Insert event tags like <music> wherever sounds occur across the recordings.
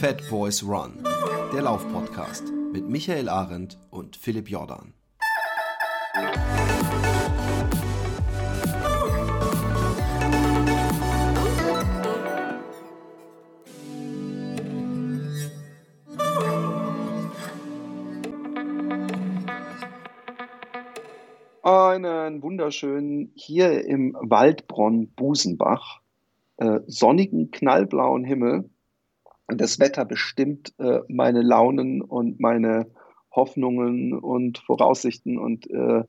Fat Boys Run, der Laufpodcast mit Michael Arendt und Philipp Jordan. Einen wunderschönen hier im Waldbronn Busenbach, äh, sonnigen, knallblauen Himmel. Das Wetter bestimmt äh, meine Launen und meine Hoffnungen und Voraussichten. Und äh,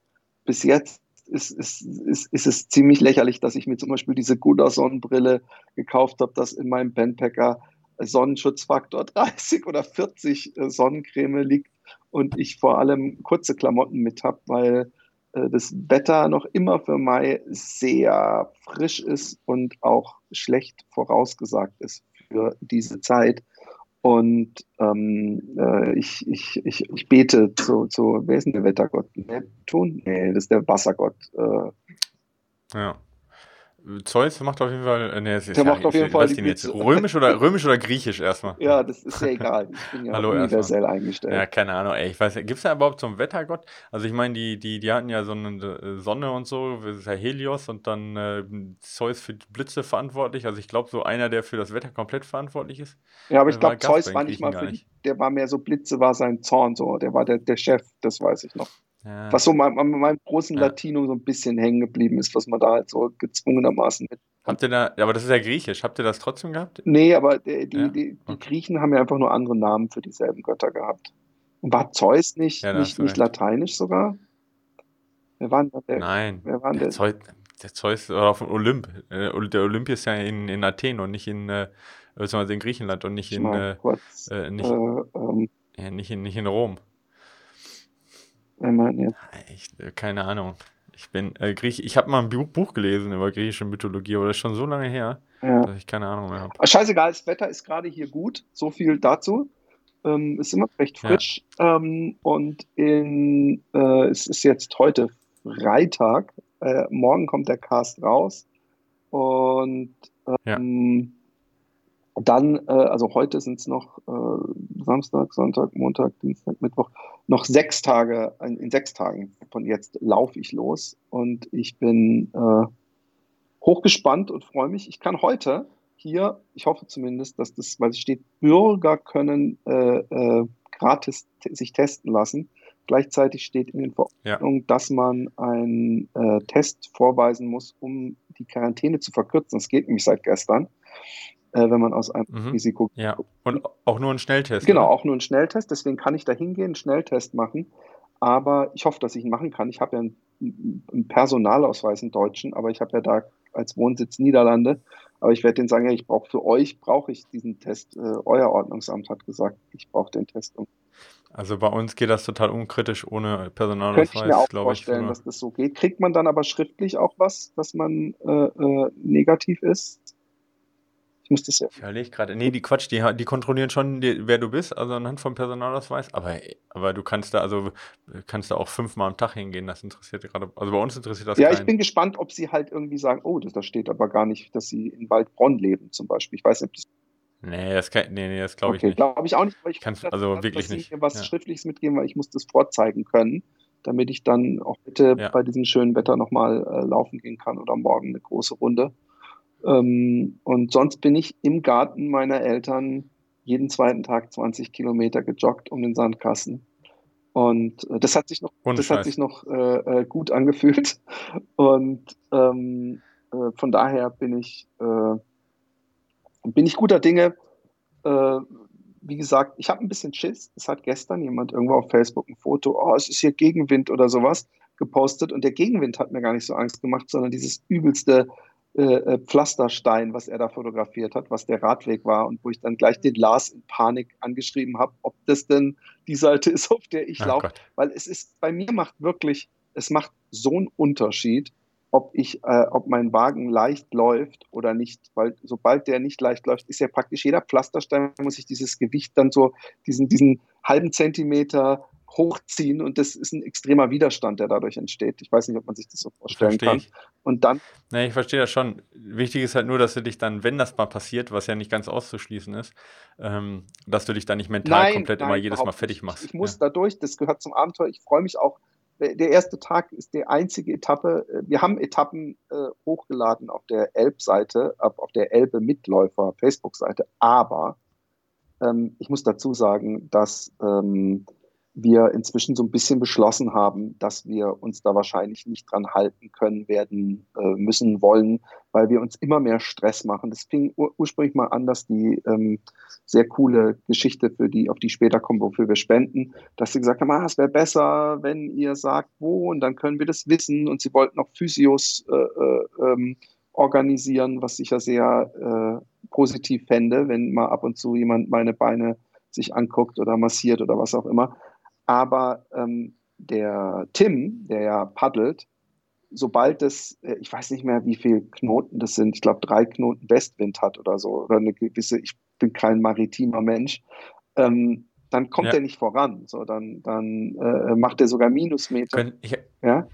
bis jetzt ist, ist, ist, ist es ziemlich lächerlich, dass ich mir zum Beispiel diese Guda Sonnenbrille gekauft habe, dass in meinem Bandpacker Sonnenschutzfaktor <laughs> 30 oder 40 äh, Sonnencreme liegt und ich vor allem kurze Klamotten mit habe, weil äh, das Wetter noch immer für Mai sehr frisch ist und auch schlecht vorausgesagt ist für diese Zeit. Und ähm, äh, ich, ich, ich, ich bete zu, zu, wer ist denn der Wettergott? Neptun? Nee, das ist der Wassergott. Äh, ja. Zeus macht auf jeden Fall. Äh, nee, der macht auf jeden Fall. Die jetzt? Römisch oder römisch oder griechisch erstmal? Ja, das ist ja egal. Ich bin ja <laughs> Hallo universell erstmal. eingestellt. Ja, keine Ahnung. Ey, ich weiß, gibt es da überhaupt so einen Wettergott? Also ich meine, die, die, die hatten ja so eine äh, Sonne und so, das ist ja Helios und dann äh, Zeus für Blitze verantwortlich. Also ich glaube, so einer, der für das Wetter komplett verantwortlich ist. Ja, aber ich glaube, Zeus war nicht mal für die, der war mehr so Blitze, war sein Zorn so. Der war der, der Chef, das weiß ich noch. Ja. Was so an meinem großen ja. Latino so ein bisschen hängen geblieben ist, was man da halt so gezwungenermaßen mit. Habt ihr da, aber das ist ja griechisch, habt ihr das trotzdem gehabt? Nee, aber die, die, ja? die, die Griechen haben ja einfach nur andere Namen für dieselben Götter gehabt. Und war Zeus nicht, nicht, nicht lateinisch sogar? Wer war denn der? Nein, wer war der, Zeus, der Zeus war auf dem Olymp. Äh, der Olymp ist ja in, in Athen und nicht in, äh, in Griechenland und nicht in, äh, äh, nicht, äh, ähm, nicht, in, nicht in Rom. Jetzt? Ich, äh, keine Ahnung. Ich bin äh, Griech. Ich habe mal ein Buch, Buch, gelesen über griechische Mythologie, aber das ist schon so lange her, ja. dass ich keine Ahnung mehr habe. Scheißegal, das Wetter ist gerade hier gut. So viel dazu. Ähm, ist immer recht frisch. Ja. Ähm, und in, äh, es ist jetzt heute Freitag. Äh, morgen kommt der Cast raus. Und ähm, ja. Dann, äh, also heute sind es noch äh, Samstag, Sonntag, Montag, Dienstag, Mittwoch noch sechs Tage, in sechs Tagen von jetzt laufe ich los und ich bin äh, hochgespannt und freue mich. Ich kann heute hier, ich hoffe zumindest, dass das, weil es steht, Bürger können äh, äh, gratis sich testen lassen. Gleichzeitig steht in den Verordnungen, ja. dass man einen äh, Test vorweisen muss, um die Quarantäne zu verkürzen. Das geht nämlich seit gestern äh, wenn man aus einem mhm. Risiko. Ja, und auch nur ein Schnelltest. Genau, oder? auch nur ein Schnelltest. Deswegen kann ich da hingehen, einen Schnelltest machen. Aber ich hoffe, dass ich ihn machen kann. Ich habe ja einen, einen Personalausweis, einen deutschen, aber ich habe ja da als Wohnsitz Niederlande. Aber ich werde denen sagen, ja, ich brauche für euch brauche ich diesen Test. Äh, euer Ordnungsamt hat gesagt, ich brauche den Test. Also bei uns geht das total unkritisch ohne Personalausweis, glaube ich. Könnte ich mir auch vorstellen, dass das so geht. Kriegt man dann aber schriftlich auch was, dass man äh, äh, negativ ist? Muss das ja. Ich überlege gerade. Nee, die Quatsch, die, die kontrollieren schon, die, wer du bist, also anhand vom Personalausweis. Aber, aber du kannst da, also kannst da auch fünfmal am Tag hingehen. Das interessiert gerade. Also bei uns interessiert das Ja, keinen. ich bin gespannt, ob sie halt irgendwie sagen, oh, das, da steht aber gar nicht, dass sie in Waldbronn leben, zum Beispiel. Ich weiß nicht, ob das. Nee, das, kann, nee, nee, das glaube ich okay, nicht. glaube ich auch nicht, aber ich kann also dass, wirklich dass nicht. mir was ja. Schriftliches mitgeben, weil ich muss das vorzeigen können, damit ich dann auch bitte ja. bei diesem schönen Wetter nochmal äh, laufen gehen kann oder morgen eine große Runde. Ähm, und sonst bin ich im Garten meiner Eltern jeden zweiten Tag 20 Kilometer gejoggt um den Sandkasten. Und äh, das hat sich noch, das hat sich noch äh, äh, gut angefühlt. <laughs> Und ähm, äh, von daher bin ich, äh, bin ich guter Dinge. Äh, wie gesagt, ich habe ein bisschen Schiss. Es hat gestern jemand irgendwo auf Facebook ein Foto, oh, es ist hier Gegenwind oder sowas gepostet. Und der Gegenwind hat mir gar nicht so Angst gemacht, sondern dieses übelste äh, äh, Pflasterstein, was er da fotografiert hat, was der Radweg war und wo ich dann gleich den Lars in Panik angeschrieben habe, ob das denn die Seite ist, auf der ich oh laufe. Weil es ist, bei mir macht wirklich, es macht so einen Unterschied, ob ich, äh, ob mein Wagen leicht läuft oder nicht, weil sobald der nicht leicht läuft, ist ja praktisch jeder Pflasterstein, muss ich dieses Gewicht dann so, diesen, diesen halben Zentimeter hochziehen und das ist ein extremer Widerstand, der dadurch entsteht. Ich weiß nicht, ob man sich das so vorstellen kann. Ich. Und dann. Nee, ich verstehe das schon. Wichtig ist halt nur, dass du dich dann, wenn das mal passiert, was ja nicht ganz auszuschließen ist, ähm, dass du dich dann nicht mental nein, komplett nein, immer jedes Mal fertig machst. Ich, ich muss ja. dadurch, das gehört zum Abenteuer. Ich freue mich auch. Der erste Tag ist die einzige Etappe. Wir haben Etappen äh, hochgeladen auf der Elb-Seite, auf der Elbe-Mitläufer Facebook-Seite, aber ähm, ich muss dazu sagen, dass ähm, wir inzwischen so ein bisschen beschlossen haben, dass wir uns da wahrscheinlich nicht dran halten können, werden äh, müssen wollen, weil wir uns immer mehr Stress machen. Das fing ur ursprünglich mal an, dass die ähm, sehr coole Geschichte, für die, auf die später kommen, wofür wir spenden, dass sie gesagt haben, ah, es wäre besser, wenn ihr sagt, wo, und dann können wir das wissen. Und sie wollten auch Physios äh, äh, ähm, organisieren, was ich ja sehr äh, positiv fände, wenn mal ab und zu jemand meine Beine sich anguckt oder massiert oder was auch immer. Aber ähm, der Tim, der ja paddelt, sobald es, äh, ich weiß nicht mehr, wie viele Knoten das sind, ich glaube drei Knoten Westwind hat oder so, oder eine gewisse, ich bin kein maritimer Mensch, ähm, dann kommt ja. er nicht voran. So, dann dann äh, macht er sogar Minusmeter. Können, ich, ja?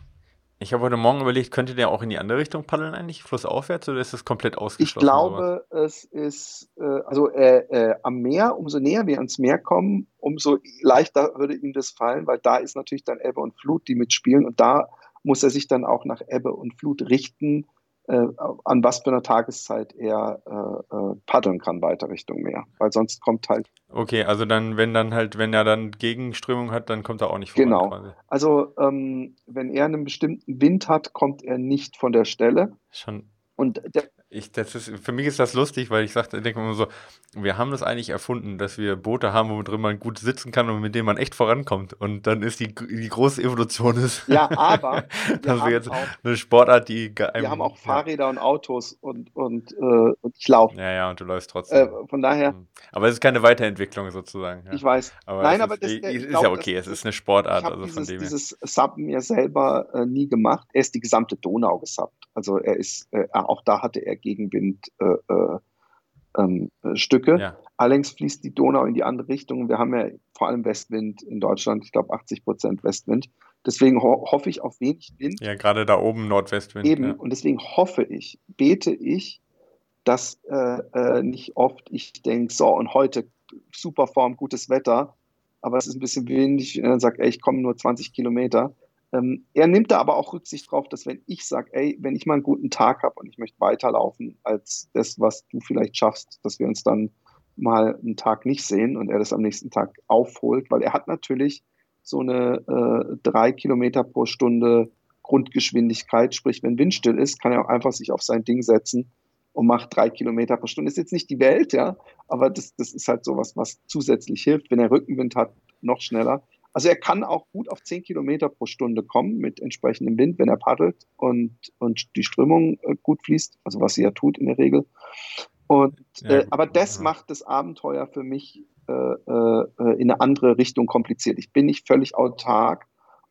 Ich habe heute Morgen überlegt, könnte der auch in die andere Richtung paddeln eigentlich, flussaufwärts, oder ist das komplett ausgeschlossen? Ich glaube, es ist, äh, also äh, äh, am Meer, umso näher wir ans Meer kommen, umso leichter würde ihm das fallen, weil da ist natürlich dann Ebbe und Flut, die mitspielen und da muss er sich dann auch nach Ebbe und Flut richten an was für einer Tageszeit er äh, äh, paddeln kann weiter Richtung Meer. Weil sonst kommt halt. Okay, also dann, wenn dann halt, wenn er dann Gegenströmung hat, dann kommt er auch nicht voran. Genau. Quasi. Also ähm, wenn er einen bestimmten Wind hat, kommt er nicht von der Stelle. Schon. Und der, ich, das ist, für mich ist das lustig, weil ich sagte, denke immer so, wir haben das eigentlich erfunden, dass wir Boote haben, wo drin man gut sitzen kann und mit denen man echt vorankommt. Und dann ist die, die große Evolution ist. <laughs> Ja, aber <laughs> das ist jetzt auch, eine Sportart, die einem, Wir haben auch Fahrräder ja. und Autos und, und, äh, und ich laufe. Ja, ja, und du läufst trotzdem. Äh, von daher. Hm. Aber es ist keine Weiterentwicklung sozusagen. Ja. Ich weiß. Aber Nein, aber ist, das, ist, ist ja okay, es ist eine Sportart. Ich also dieses, von dem dieses Sub mir selber äh, nie gemacht. Er ist die gesamte Donau gesubbt. Also er ist, äh, auch da hatte er Gegenwind äh, äh, ähm, Stücke. Ja. Allerdings fließt die Donau in die andere Richtung. Wir haben ja vor allem Westwind in Deutschland, ich glaube 80 Prozent Westwind. Deswegen ho hoffe ich auf wenig Wind. Ja, gerade da oben Nordwestwind. Eben, ja. und deswegen hoffe ich, bete ich, dass äh, äh, nicht oft ich denke, so und heute super Form, gutes Wetter, aber es ist ein bisschen windig und dann sagt, ey, ich komme nur 20 Kilometer ähm, er nimmt da aber auch Rücksicht drauf, dass wenn ich sage, ey, wenn ich mal einen guten Tag habe und ich möchte weiterlaufen als das, was du vielleicht schaffst, dass wir uns dann mal einen Tag nicht sehen und er das am nächsten Tag aufholt, weil er hat natürlich so eine äh, drei Kilometer pro Stunde Grundgeschwindigkeit, sprich, wenn windstill ist, kann er auch einfach sich auf sein Ding setzen und macht drei Kilometer pro Stunde. Ist jetzt nicht die Welt, ja, aber das, das ist halt sowas, was zusätzlich hilft. Wenn er Rückenwind hat, noch schneller. Also er kann auch gut auf 10 Kilometer pro Stunde kommen mit entsprechendem Wind, wenn er paddelt und, und die Strömung äh, gut fließt, also was sie ja tut in der Regel. Und, ja, äh, aber das ja. macht das Abenteuer für mich äh, äh, in eine andere Richtung kompliziert. Ich bin nicht völlig autark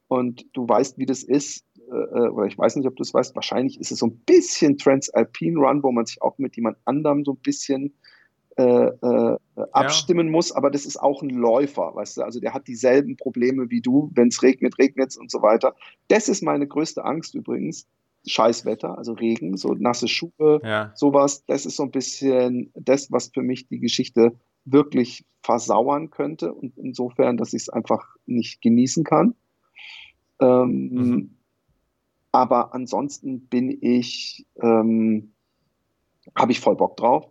und du weißt, wie das ist, äh, äh, oder ich weiß nicht, ob du es weißt, wahrscheinlich ist es so ein bisschen Transalpine Run, wo man sich auch mit jemand anderem so ein bisschen äh, äh, abstimmen ja. muss, aber das ist auch ein Läufer, weißt du, also der hat dieselben Probleme wie du, wenn es regnet, regnet es und so weiter. Das ist meine größte Angst übrigens. Scheißwetter, also Regen, so nasse Schuhe, ja. sowas, das ist so ein bisschen das, was für mich die Geschichte wirklich versauern könnte und insofern, dass ich es einfach nicht genießen kann. Ähm, mhm. Aber ansonsten bin ich, ähm, habe ich voll Bock drauf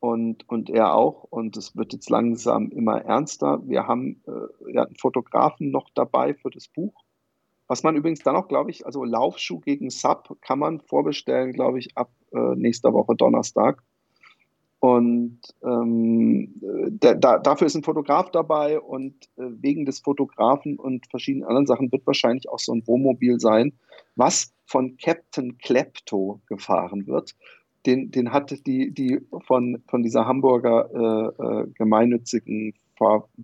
und, und er auch. Und es wird jetzt langsam immer ernster. Wir haben äh, ja, einen Fotografen noch dabei für das Buch. Was man übrigens dann auch, glaube ich, also Laufschuh gegen Sub kann man vorbestellen, glaube ich, ab äh, nächster Woche Donnerstag. Und ähm, da, da, dafür ist ein Fotograf dabei und äh, wegen des Fotografen und verschiedenen anderen Sachen wird wahrscheinlich auch so ein Wohnmobil sein, was von Captain Klepto gefahren wird den, den hat die, die von, von dieser Hamburger äh, äh, gemeinnützigen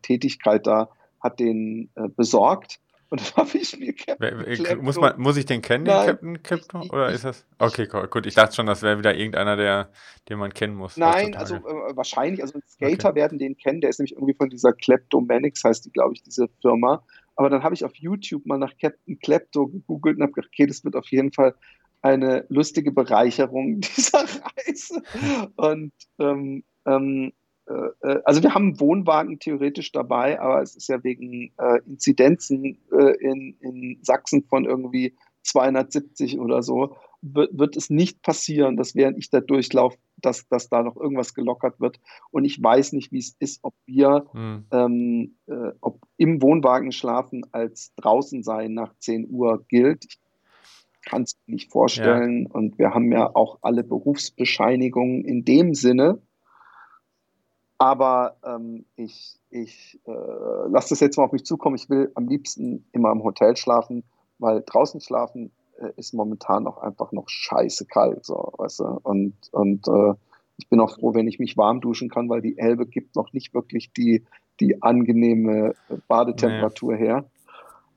Tätigkeit da, hat den äh, besorgt. Und dann <laughs> habe ich mir Captain muss, man, muss ich den kennen, den Captain Klepto? Oder ist das? Okay, gut. Ich dachte schon, das wäre wieder irgendeiner, der, den man kennen muss. Nein, also äh, wahrscheinlich, also Skater okay. werden den kennen, der ist nämlich irgendwie von dieser Kleptomanics, heißt die, glaube ich, diese Firma. Aber dann habe ich auf YouTube mal nach Captain Klepto gegoogelt und habe gedacht, okay, das wird auf jeden Fall eine lustige Bereicherung <laughs> dieser Reise. Und ähm, ähm, äh, äh, also wir haben einen Wohnwagen theoretisch dabei, aber es ist ja wegen äh, Inzidenzen äh, in, in Sachsen von irgendwie 270 oder so, wird, wird es nicht passieren, dass während ich da durchlaufe, dass, dass da noch irgendwas gelockert wird. Und ich weiß nicht, wie es ist, ob wir hm. ähm, äh, ob im Wohnwagen schlafen als draußen sein nach 10 Uhr gilt. Ich kann es mir nicht vorstellen. Ja. Und wir haben ja auch alle Berufsbescheinigungen in dem Sinne. Aber ähm, ich, ich äh, lasse das jetzt mal auf mich zukommen. Ich will am liebsten immer im Hotel schlafen, weil draußen schlafen äh, ist momentan auch einfach noch scheiße kalt, so, weißt du? Und, und äh, ich bin auch froh, wenn ich mich warm duschen kann, weil die Elbe gibt noch nicht wirklich die, die angenehme Badetemperatur nee. her.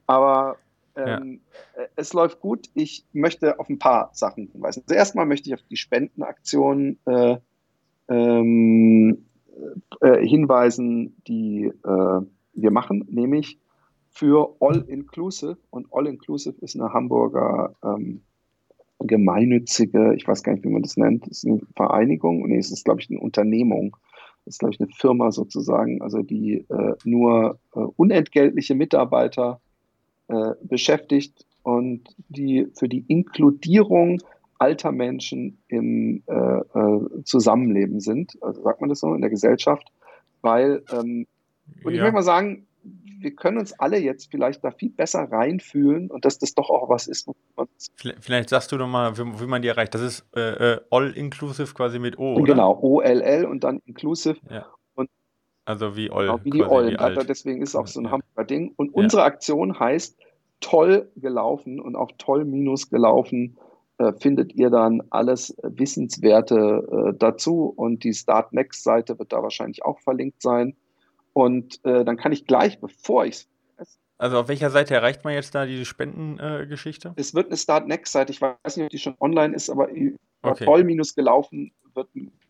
Aber ähm, ja. Äh, es läuft gut. Ich möchte auf ein paar Sachen hinweisen. Also erstmal möchte ich auf die Spendenaktion äh, ähm, äh, hinweisen, die äh, wir machen, nämlich für All Inclusive. Und All Inclusive ist eine Hamburger ähm, gemeinnützige, ich weiß gar nicht, wie man das nennt, ist eine Vereinigung, nee, es ist, glaube ich, eine Unternehmung. Das ist, glaube ich, eine Firma sozusagen, also die äh, nur äh, unentgeltliche Mitarbeiter äh, beschäftigt und die für die Inkludierung alter Menschen im äh, äh, Zusammenleben sind, also sagt man das so, in der Gesellschaft, weil, ähm, und ja. ich möchte mal sagen, wir können uns alle jetzt vielleicht da viel besser reinfühlen und dass das doch auch was ist. Vielleicht sagst du doch mal, wie, wie man die erreicht. Das ist äh, äh all-inclusive quasi mit O, oder? Genau, O-L-L und dann inclusive. Ja. Also wie All. Genau, wie die All. Deswegen ist auch so ein ja. Hamburger Ding. Und unsere Aktion heißt toll gelaufen und auch toll minus gelaufen äh, findet ihr dann alles Wissenswerte äh, dazu und die Start Next Seite wird da wahrscheinlich auch verlinkt sein. Und äh, dann kann ich gleich, bevor ich also auf welcher Seite erreicht man jetzt da diese Spendengeschichte? es wird eine Start Next Seite, ich weiß nicht, ob die schon online ist, aber okay. voll-gelaufen wird.com wird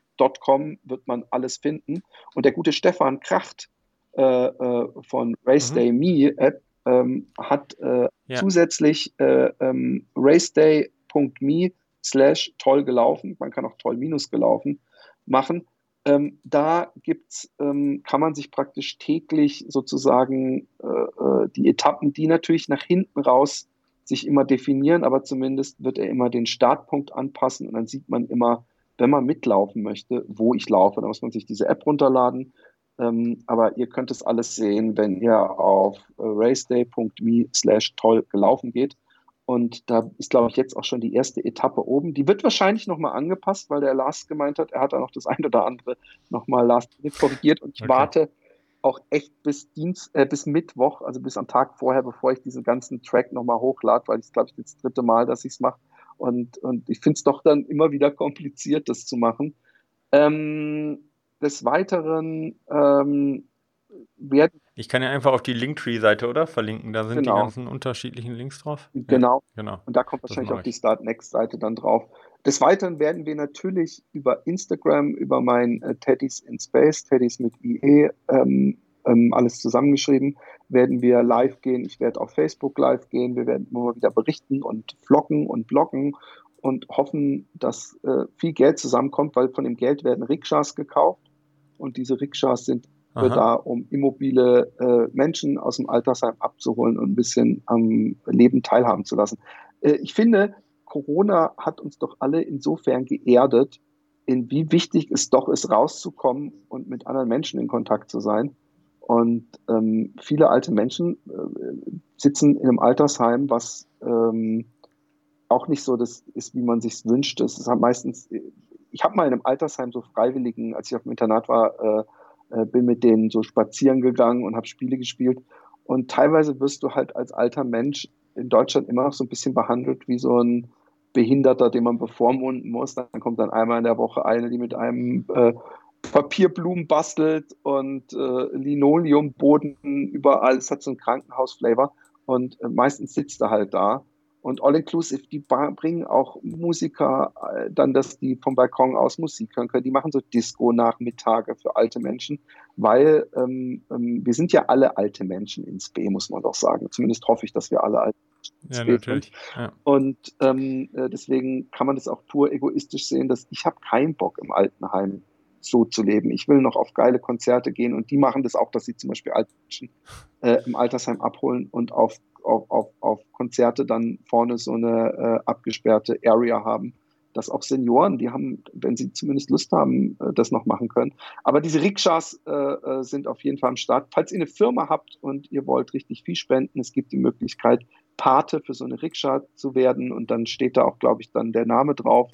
man alles finden. Und der gute Stefan Kracht äh, äh von Race mhm. Day Me App ähm, hat äh, ja. zusätzlich äh, ähm, Raceday me slash toll gelaufen, man kann auch toll minus gelaufen machen. Ähm, da gibt's, ähm, kann man sich praktisch täglich sozusagen äh, äh, die Etappen, die natürlich nach hinten raus sich immer definieren, aber zumindest wird er immer den Startpunkt anpassen und dann sieht man immer, wenn man mitlaufen möchte, wo ich laufe. Da muss man sich diese App runterladen. Ähm, aber ihr könnt es alles sehen, wenn ihr auf äh, raceday.me slash toll gelaufen geht. Und da ist, glaube ich, jetzt auch schon die erste Etappe oben. Die wird wahrscheinlich nochmal angepasst, weil der Lars gemeint hat, er hat da noch das ein oder andere nochmal Last korrigiert. Und ich okay. warte auch echt bis Dienst, äh, bis Mittwoch, also bis am Tag vorher, bevor ich diesen ganzen Track nochmal hochlade, weil es, glaube ich, das dritte Mal, dass ich es mache. Und, und ich finde es doch dann immer wieder kompliziert, das zu machen. Ähm, des Weiteren ähm, werden ich kann ja einfach auf die Linktree-Seite, oder? Verlinken. Da sind genau. die ganzen unterschiedlichen Links drauf. Genau. Ja, genau. Und da kommt wahrscheinlich auch die Start Next-Seite dann drauf. Des Weiteren werden wir natürlich über Instagram, über mein äh, Teddys in Space, Teddys mit IE, ähm, ähm, alles zusammengeschrieben, werden wir live gehen. Ich werde auf Facebook live gehen. Wir werden immer wieder berichten und vloggen und bloggen und hoffen, dass äh, viel Geld zusammenkommt, weil von dem Geld werden Rikschas gekauft. Und diese Rikschas sind Aha. da, um immobile äh, Menschen aus dem Altersheim abzuholen und ein bisschen am Leben teilhaben zu lassen. Äh, ich finde, Corona hat uns doch alle insofern geerdet, in wie wichtig es doch ist, rauszukommen und mit anderen Menschen in Kontakt zu sein. Und ähm, viele alte Menschen äh, sitzen in einem Altersheim, was ähm, auch nicht so das ist, wie man sich wünscht. Es ist halt meistens, ich habe mal in einem Altersheim so Freiwilligen, als ich auf dem Internat war, äh, äh, bin mit denen so spazieren gegangen und habe Spiele gespielt. Und teilweise wirst du halt als alter Mensch in Deutschland immer noch so ein bisschen behandelt wie so ein Behinderter, den man bevormunden muss. Dann kommt dann einmal in der Woche eine, die mit einem äh, Papierblumen bastelt und äh, Linoleumboden überall. Es hat so einen Krankenhausflavor. Und äh, meistens sitzt er halt da. Und All Inclusive, die bringen auch Musiker äh, dann, dass die vom Balkon aus Musik hören können. Die machen so Disco-Nachmittage für alte Menschen, weil ähm, ähm, wir sind ja alle alte Menschen ins B, muss man doch sagen. Zumindest hoffe ich, dass wir alle alte ja, sind. Ja. Und ähm, äh, deswegen kann man das auch pur egoistisch sehen, dass ich habe keinen Bock im Altenheim so zu leben. Ich will noch auf geile Konzerte gehen und die machen das auch, dass sie zum Beispiel alte Menschen äh, im Altersheim abholen und auf, auf, auf, auf Konzerte dann vorne so eine äh, abgesperrte Area haben, dass auch Senioren, die haben, wenn sie zumindest Lust haben, äh, das noch machen können. Aber diese Rikschas äh, äh, sind auf jeden Fall am Start. Falls ihr eine Firma habt und ihr wollt richtig viel spenden, es gibt die Möglichkeit, Pate für so eine Rikscha zu werden und dann steht da auch, glaube ich, dann der Name drauf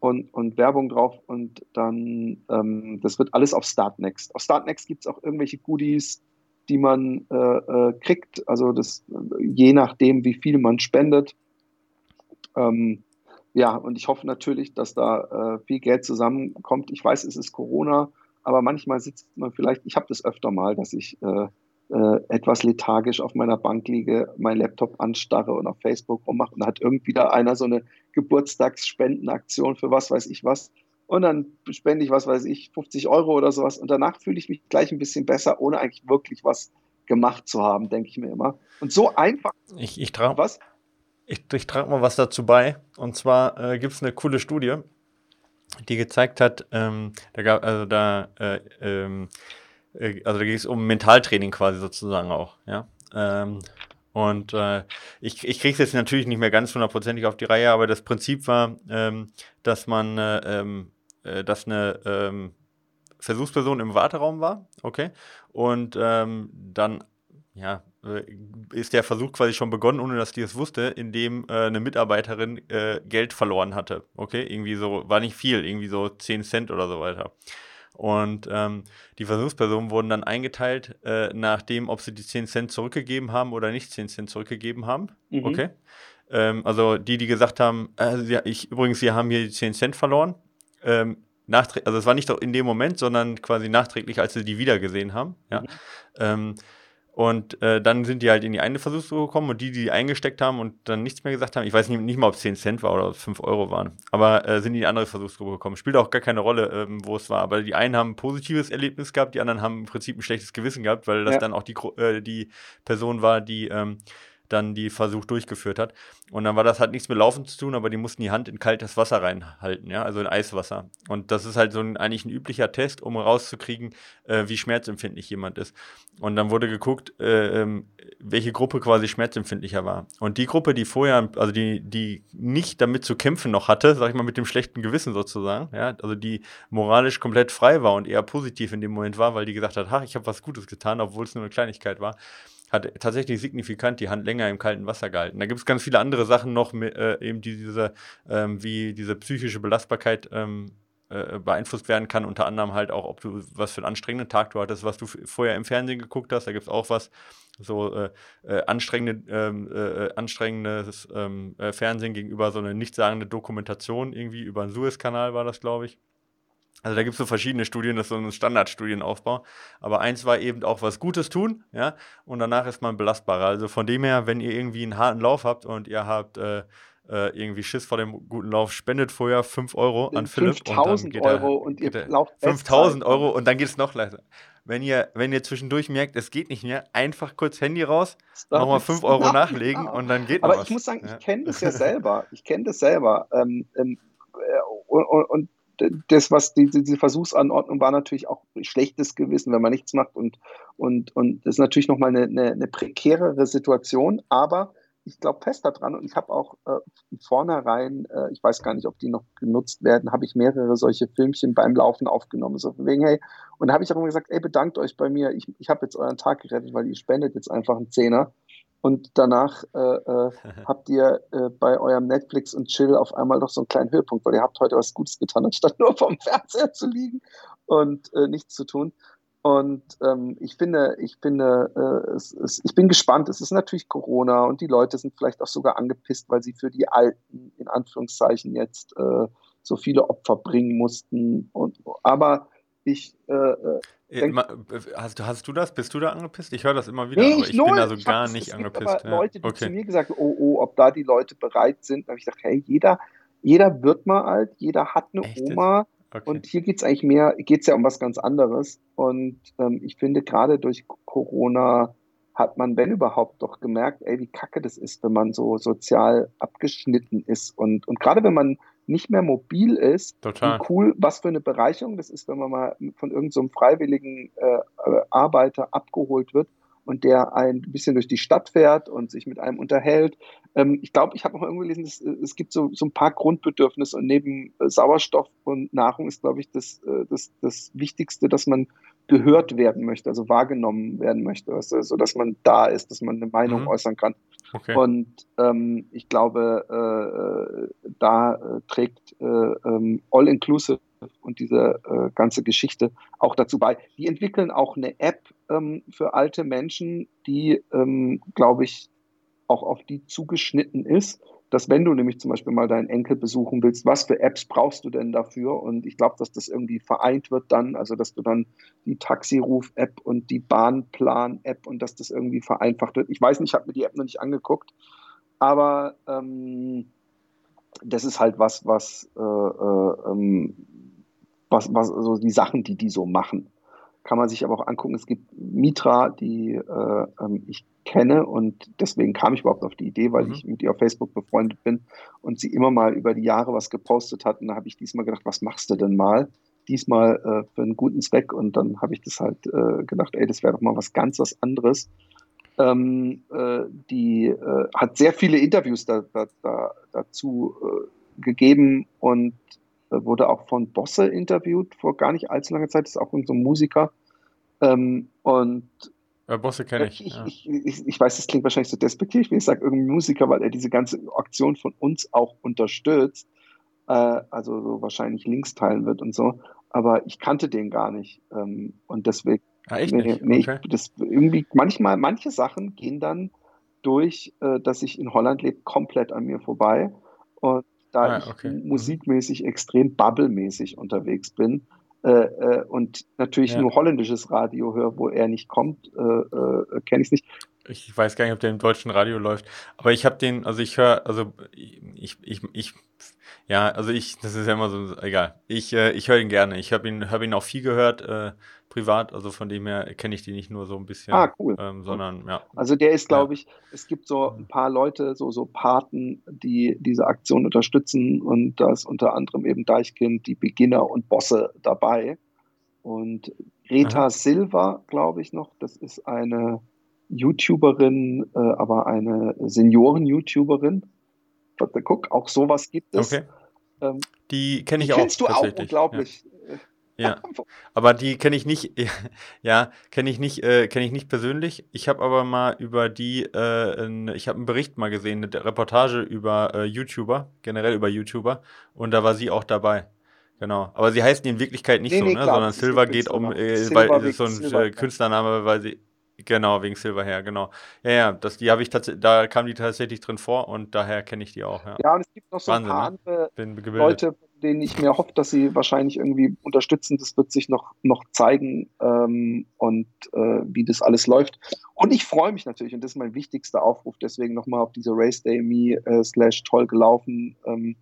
und, und Werbung drauf und dann, ähm, das wird alles auf Startnext. Auf Startnext gibt es auch irgendwelche Goodies, die man äh, äh, kriegt, also das je nachdem, wie viel man spendet. Ähm, ja, und ich hoffe natürlich, dass da äh, viel Geld zusammenkommt. Ich weiß, es ist Corona, aber manchmal sitzt man vielleicht, ich habe das öfter mal, dass ich äh, äh, etwas lethargisch auf meiner Bank liege, mein Laptop anstarre und auf Facebook rummache und hat irgendwie da einer so eine Geburtstagsspendenaktion für was weiß ich was und dann spende ich, was weiß ich, 50 Euro oder sowas und danach fühle ich mich gleich ein bisschen besser, ohne eigentlich wirklich was gemacht zu haben, denke ich mir immer. Und so einfach. Ich, ich trage was? Ich, ich trage mal was dazu bei. Und zwar äh, gibt es eine coole Studie, die gezeigt hat, ähm, da gab, also da äh, ähm, äh, also da ging es um Mentaltraining quasi sozusagen auch, ja. Ähm, und äh, ich, ich kriege es jetzt natürlich nicht mehr ganz hundertprozentig auf die Reihe, aber das Prinzip war, ähm, dass man, äh, ähm, äh, dass eine ähm, Versuchsperson im Warteraum war, okay, und ähm, dann, ja, äh, ist der Versuch quasi schon begonnen, ohne dass die es wusste, indem äh, eine Mitarbeiterin äh, Geld verloren hatte, okay, irgendwie so, war nicht viel, irgendwie so 10 Cent oder so weiter. Und ähm, die Versuchspersonen wurden dann eingeteilt, äh, nach dem, ob sie die 10 Cent zurückgegeben haben oder nicht 10 Cent zurückgegeben haben. Mhm. Okay. Ähm, also die, die gesagt haben, äh, ja, ich, übrigens, sie haben hier die 10 Cent verloren. Ähm, also es war nicht in dem Moment, sondern quasi nachträglich, als sie die wiedergesehen haben. Ja. Mhm. Und äh, dann sind die halt in die eine Versuchsgruppe gekommen und die, die eingesteckt haben und dann nichts mehr gesagt haben, ich weiß nicht, nicht mal, ob es 10 Cent war oder ob es 5 Euro waren, aber äh, sind in die andere Versuchsgruppe gekommen. Spielt auch gar keine Rolle, ähm, wo es war. Aber die einen haben ein positives Erlebnis gehabt, die anderen haben im Prinzip ein schlechtes Gewissen gehabt, weil das ja. dann auch die, äh, die Person war, die ähm, dann die Versuch durchgeführt hat. Und dann war das halt nichts mit Laufen zu tun, aber die mussten die Hand in kaltes Wasser reinhalten, ja, also in Eiswasser. Und das ist halt so ein, eigentlich ein üblicher Test, um rauszukriegen, äh, wie schmerzempfindlich jemand ist. Und dann wurde geguckt, äh, ähm, welche Gruppe quasi schmerzempfindlicher war. Und die Gruppe, die vorher, also die, die nicht damit zu kämpfen noch hatte, sag ich mal, mit dem schlechten Gewissen sozusagen, ja, also die moralisch komplett frei war und eher positiv in dem Moment war, weil die gesagt hat, ha, ich habe was Gutes getan, obwohl es nur eine Kleinigkeit war, hat tatsächlich signifikant die Hand länger im kalten Wasser gehalten. Da gibt es ganz viele andere Sachen noch, äh, eben die diese, ähm, wie diese psychische Belastbarkeit ähm, äh, beeinflusst werden kann, unter anderem halt auch, ob du was für einen anstrengenden Tag du hattest, was du vorher im Fernsehen geguckt hast, da gibt es auch was, so äh, äh, anstrengende, ähm, äh, äh, anstrengendes ähm, äh, Fernsehen gegenüber so eine nichtssagende Dokumentation irgendwie über den Suezkanal war das, glaube ich. Also da gibt es so verschiedene Studien, das ist so ein Standardstudienaufbau. Aber eins war eben auch was Gutes tun, ja, und danach ist man belastbarer. Also von dem her, wenn ihr irgendwie einen harten Lauf habt und ihr habt äh, äh, irgendwie Schiss vor dem guten Lauf, spendet vorher 5 Euro an Philipp. 5000 Euro und ihr lauft 5000 Euro und dann geht es noch leichter. Wenn ihr, wenn ihr zwischendurch merkt, es geht nicht mehr, einfach kurz Handy raus, nochmal 5 Euro nachlegen und dann geht Aber noch ich was. muss sagen, ja. ich kenne das ja <laughs> selber. Ich kenne das selber. Ähm, ähm, äh, und, und das, was die, diese Versuchsanordnung war natürlich auch schlechtes Gewissen, wenn man nichts macht und, und, und das ist natürlich nochmal eine, eine, eine prekärere Situation, aber ich glaube fest daran und ich habe auch äh, vornherein, äh, ich weiß gar nicht, ob die noch genutzt werden, habe ich mehrere solche Filmchen beim Laufen aufgenommen. So von wegen, hey, und da habe ich auch immer gesagt, ey, bedankt euch bei mir, ich, ich habe jetzt euren Tag gerettet, weil ihr spendet jetzt einfach einen Zehner und danach äh, äh, <laughs> habt ihr äh, bei eurem Netflix und Chill auf einmal noch so einen kleinen Höhepunkt, weil ihr habt heute was Gutes getan, <laughs> anstatt nur vom Fernseher zu liegen und äh, nichts zu tun. Und ähm, ich finde, ich finde, äh, es, es, ich bin gespannt. Es ist natürlich Corona und die Leute sind vielleicht auch sogar angepisst, weil sie für die Alten in Anführungszeichen jetzt äh, so viele Opfer bringen mussten. Und, aber Ich, äh, äh, äh denk, hast, hast, du das? Bist du da angepisst? Ich höre das immer wieder, nee, aber ich, ich bin da so ich gar nicht angepisst. Ja. Leute, die okay. zu mir gesagt oh, oh, ob da die Leute bereit sind. Da habe ich gesagt, hey, jeder, jeder wird mal alt, jeder hat eine Echt? Oma. Okay. Und hier geht es eigentlich mehr, geht es ja um was ganz anderes. Und ähm, ich finde, gerade durch Corona hat man, wenn überhaupt, doch gemerkt, ey, wie kacke das ist, wenn man so sozial abgeschnitten ist. Und, und gerade wenn man nicht mehr mobil ist, Total. cool, was für eine Bereicherung das ist, wenn man mal von irgendeinem so freiwilligen äh, äh, Arbeiter abgeholt wird und der ein bisschen durch die Stadt fährt und sich mit einem unterhält. Ähm, ich glaube, ich habe noch irgendwo gelesen, dass, es gibt so, so ein paar Grundbedürfnisse und neben äh, Sauerstoff und Nahrung ist, glaube ich, das, äh, das, das Wichtigste, dass man gehört werden möchte, also wahrgenommen werden möchte, also, so dass man da ist, dass man eine Meinung mhm. äußern kann. Okay. Und ähm, ich glaube, äh, äh da äh, trägt äh, ähm, All Inclusive und diese äh, ganze Geschichte auch dazu bei. Die entwickeln auch eine App ähm, für alte Menschen, die, ähm, glaube ich, auch auf die zugeschnitten ist dass wenn du nämlich zum Beispiel mal deinen Enkel besuchen willst, was für Apps brauchst du denn dafür? Und ich glaube, dass das irgendwie vereint wird dann, also dass du dann die Taxiruf-App und die Bahnplan-App und dass das irgendwie vereinfacht wird. Ich weiß nicht, ich habe mir die App noch nicht angeguckt, aber ähm, das ist halt was, was, äh, äh, ähm, was, was, also die Sachen, die die so machen kann man sich aber auch angucken. Es gibt Mitra, die äh, ähm, ich kenne und deswegen kam ich überhaupt auf die Idee, weil mhm. ich mit ihr auf Facebook befreundet bin und sie immer mal über die Jahre was gepostet hat. Und da habe ich diesmal gedacht, was machst du denn mal? Diesmal äh, für einen guten Zweck. Und dann habe ich das halt äh, gedacht, ey, das wäre doch mal was ganz was anderes. Ähm, äh, die äh, hat sehr viele Interviews da, da, da, dazu äh, gegeben und wurde auch von Bosse interviewt vor gar nicht allzu langer Zeit. Das ist auch so ein Musiker. Ähm, und ja, Bosse kenne ich. Ich, ja. ich, ich, ich, weiß, das klingt wahrscheinlich so despektierlich, wenn ich sage irgendwie Musiker, weil er diese ganze Aktion von uns auch unterstützt. Äh, also so wahrscheinlich Links teilen wird und so. Aber ich kannte den gar nicht. Ähm, und deswegen. Ja, echt nee, nicht? Nee, okay. das irgendwie, manchmal, manche Sachen gehen dann durch, äh, dass ich in Holland lebe, komplett an mir vorbei. Und da ah, ich mhm. musikmäßig extrem bubblemäßig unterwegs bin äh, äh, und natürlich ja. nur holländisches Radio höre, wo er nicht kommt, äh, äh kenne ich es nicht. Ich weiß gar nicht, ob der im deutschen Radio läuft, aber ich habe den, also ich höre, also ich, ich, ich, ja, also ich, das ist ja immer so, egal. Ich, äh, ich höre ihn gerne. Ich habe ihn, hab ihn auch viel gehört. Äh, privat, also von dem her kenne ich die nicht nur so ein bisschen, ah, cool. ähm, sondern ja. Also der ist, glaube ich, es gibt so ein paar Leute, so, so Paten, die diese Aktion unterstützen und da ist unter anderem eben Deichkind, die Beginner und Bosse dabei. Und Reta Aha. Silva, glaube ich noch, das ist eine YouTuberin, äh, aber eine Senioren-YouTuberin. Guck, auch sowas gibt es. Okay. Ähm, die kenne ich auch. Kennst du auch, unglaublich. Ja. Ja, <laughs> aber die kenne ich nicht, <laughs> ja, kenne ich nicht, äh, kenne ich nicht persönlich. Ich habe aber mal über die, äh, in, ich habe einen Bericht mal gesehen, eine Reportage über äh, YouTuber, generell über YouTuber, und da war sie auch dabei. Genau. Aber sie heißt in Wirklichkeit nicht nee, so, nee, ne? Klar, sondern Silver geht um, äh, weil es ist so ein äh, Künstlername, weil sie, Genau, wegen Silver her, genau. Ja, ja, das, die habe ich da kam die tatsächlich drin vor und daher kenne ich die auch. Ja. ja, und es gibt noch so Wahnsinn, ein paar ne? andere Leute, denen ich mir hoffe, dass sie wahrscheinlich irgendwie unterstützen. Das wird sich noch, noch zeigen ähm, und äh, wie das alles läuft. Und ich freue mich natürlich, und das ist mein wichtigster Aufruf, deswegen nochmal auf diese Race Day Me äh, slash toll gelaufen ähm,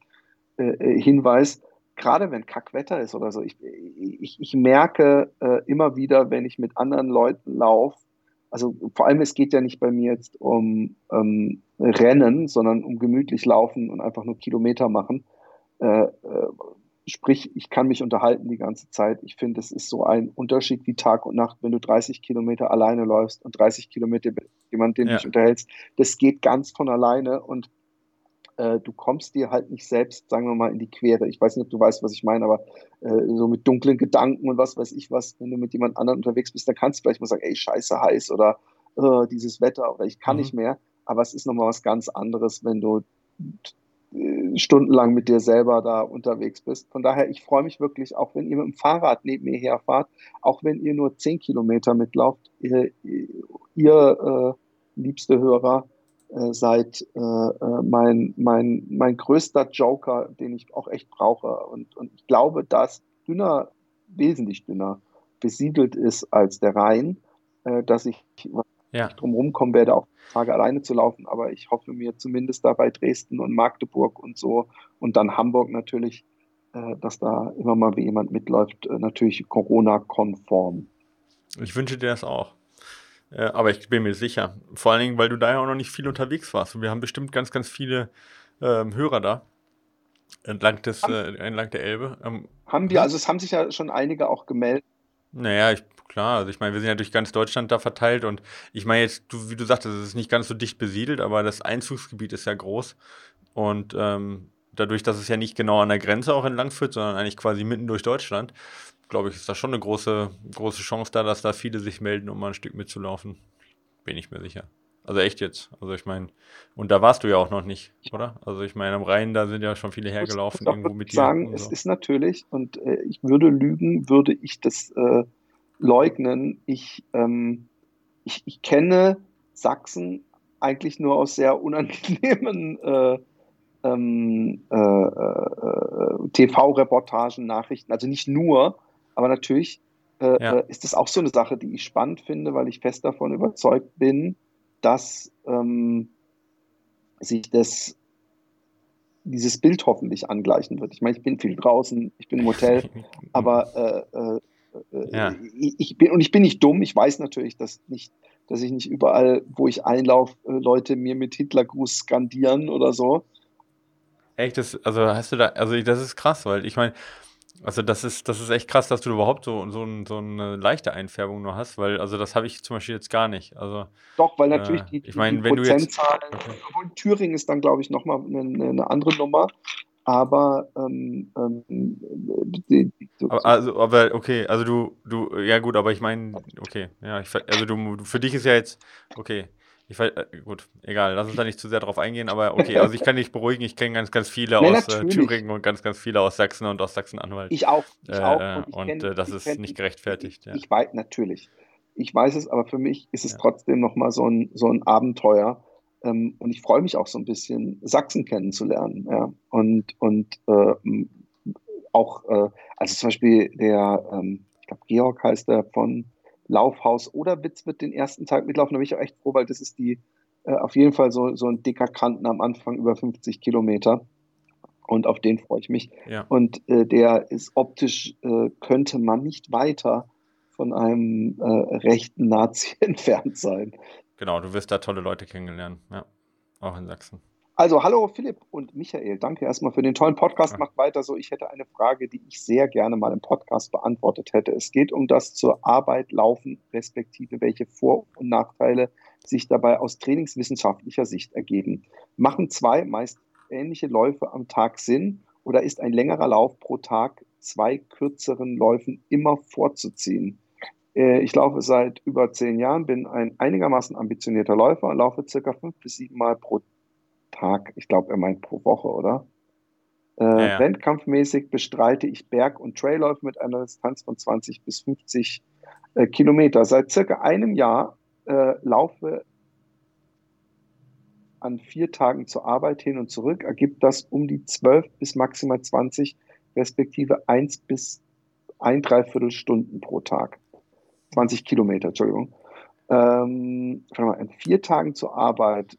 äh, äh, Hinweis. Gerade wenn Kackwetter ist oder so, ich, ich, ich merke äh, immer wieder, wenn ich mit anderen Leuten laufe, also vor allem es geht ja nicht bei mir jetzt um ähm, Rennen, sondern um gemütlich laufen und einfach nur Kilometer machen. Äh, äh, sprich, ich kann mich unterhalten die ganze Zeit. Ich finde, es ist so ein Unterschied wie Tag und Nacht, wenn du 30 Kilometer alleine läufst und 30 Kilometer mit jemandem, den ja. du dich unterhältst. Das geht ganz von alleine und äh, du kommst dir halt nicht selbst, sagen wir mal, in die Quere. Ich weiß nicht, ob du weißt, was ich meine, aber äh, so mit dunklen Gedanken und was weiß ich was, wenn du mit jemand anderem unterwegs bist, dann kannst du vielleicht mal sagen, ey, scheiße heiß oder äh, dieses Wetter oder ich kann mhm. nicht mehr. Aber es ist nochmal was ganz anderes, wenn du äh, stundenlang mit dir selber da unterwegs bist. Von daher, ich freue mich wirklich, auch wenn ihr mit dem Fahrrad neben mir herfahrt, auch wenn ihr nur zehn Kilometer mitlauft, ihr, ihr äh, liebste Hörer, äh, seid äh, äh, mein, mein, mein größter Joker, den ich auch echt brauche. Und, und ich glaube, dass dünner wesentlich dünner besiedelt ist als der Rhein, äh, dass ich ja. drumherum kommen werde, auch Tage alleine zu laufen. Aber ich hoffe mir zumindest da bei Dresden und Magdeburg und so und dann Hamburg natürlich, äh, dass da immer mal wie jemand mitläuft, äh, natürlich Corona-konform. Ich wünsche dir das auch. Äh, aber ich bin mir sicher. Vor allen Dingen, weil du da ja auch noch nicht viel unterwegs warst. Und wir haben bestimmt ganz, ganz viele ähm, Hörer da. Entlang, des, äh, entlang der Elbe. Ähm, haben wir, also es haben sich ja schon einige auch gemeldet. Naja, ich, klar, also ich meine, wir sind ja durch ganz Deutschland da verteilt und ich meine jetzt, du, wie du sagtest, es ist nicht ganz so dicht besiedelt, aber das Einzugsgebiet ist ja groß und ähm, dadurch, dass es ja nicht genau an der Grenze auch entlang führt, sondern eigentlich quasi mitten durch Deutschland, glaube ich, ist da schon eine große, große Chance da, dass da viele sich melden, um mal ein Stück mitzulaufen. Bin ich mir sicher. Also echt jetzt. Also ich meine, und da warst du ja auch noch nicht, oder? Also ich meine, am Rhein, da sind ja schon viele hergelaufen ich irgendwo mit dir. sagen, es ist natürlich, und äh, ich würde lügen, würde ich das äh, leugnen. Ich, ähm, ich, ich kenne Sachsen eigentlich nur aus sehr unangenehmen äh, ähm, äh, äh, TV-Reportagen, Nachrichten. Also nicht nur, aber natürlich äh, ja. ist das auch so eine Sache, die ich spannend finde, weil ich fest davon überzeugt bin, dass ähm, sich das dieses Bild hoffentlich angleichen wird. Ich meine, ich bin viel draußen, ich bin im Hotel, <laughs> aber äh, äh, äh, ja. ich, ich, bin und ich bin nicht dumm. Ich weiß natürlich, dass nicht, dass ich nicht überall, wo ich einlaufe, äh, Leute mir mit Hitlergruß skandieren oder so. Echt, das, also hast du da, also das ist krass, weil ich meine, also das ist, das ist echt krass, dass du überhaupt so, so, ein, so eine leichte Einfärbung nur hast, weil also das habe ich zum Beispiel jetzt gar nicht. Also, Doch, weil natürlich äh, die, ich mein, die wenn Prozentzahlen, okay. Thüringen ist dann, glaube ich, nochmal eine, eine andere Nummer. Aber, ähm, ähm, die, aber, also, aber okay, also du, du, ja gut, aber ich meine, okay, ja, ich, also du, für dich ist ja jetzt, okay, ich weiß, äh, gut, egal, lass uns da nicht zu sehr drauf eingehen, aber okay, also ich kann dich beruhigen, ich kenne ganz, ganz viele <laughs> nee, aus äh, Thüringen und ganz, ganz viele aus Sachsen und aus Sachsen-Anhalt. Ich auch. Ich äh, auch. Und, und kenn, äh, das ist kenn, nicht gerechtfertigt. Ich, ja. ich, weiß, natürlich. Ich weiß es, aber für mich ist es ja. trotzdem nochmal so ein, so ein Abenteuer. Ähm, und ich freue mich auch so ein bisschen, Sachsen kennenzulernen. Ja. Und, und äh, auch, äh, also zum Beispiel der, ähm, ich glaube, Georg heißt der von Laufhaus oder Witz wird den ersten Tag mitlaufen. Da bin ich auch echt froh, weil das ist die äh, auf jeden Fall so, so ein dicker Kanten am Anfang über 50 Kilometer. Und auf den freue ich mich. Ja. Und äh, der ist optisch, äh, könnte man nicht weiter von einem äh, rechten Nazi <laughs> entfernt sein. Genau, du wirst da tolle Leute kennenlernen, ja. Auch in Sachsen. Also, hallo Philipp und Michael, danke erstmal für den tollen Podcast. Ja. Macht weiter so. Ich hätte eine Frage, die ich sehr gerne mal im Podcast beantwortet hätte. Es geht um das zur Arbeit laufen, respektive welche Vor- und Nachteile sich dabei aus trainingswissenschaftlicher Sicht ergeben. Machen zwei meist ähnliche Läufe am Tag Sinn oder ist ein längerer Lauf pro Tag zwei kürzeren Läufen immer vorzuziehen? Äh, ich laufe seit über zehn Jahren, bin ein einigermaßen ambitionierter Läufer und laufe circa fünf bis sieben Mal pro Tag Tag, ich glaube, er meint pro Woche, oder? Äh, ja, ja. Wettkampfmäßig bestreite ich Berg- und Trailläufe mit einer Distanz von 20 bis 50 äh, Kilometer. Seit circa einem Jahr äh, laufe an vier Tagen zur Arbeit hin und zurück, ergibt das um die 12 bis maximal 20, respektive 1 bis ein Dreiviertel Stunden pro Tag. 20 Kilometer, Entschuldigung. Ähm, an vier Tagen zur Arbeit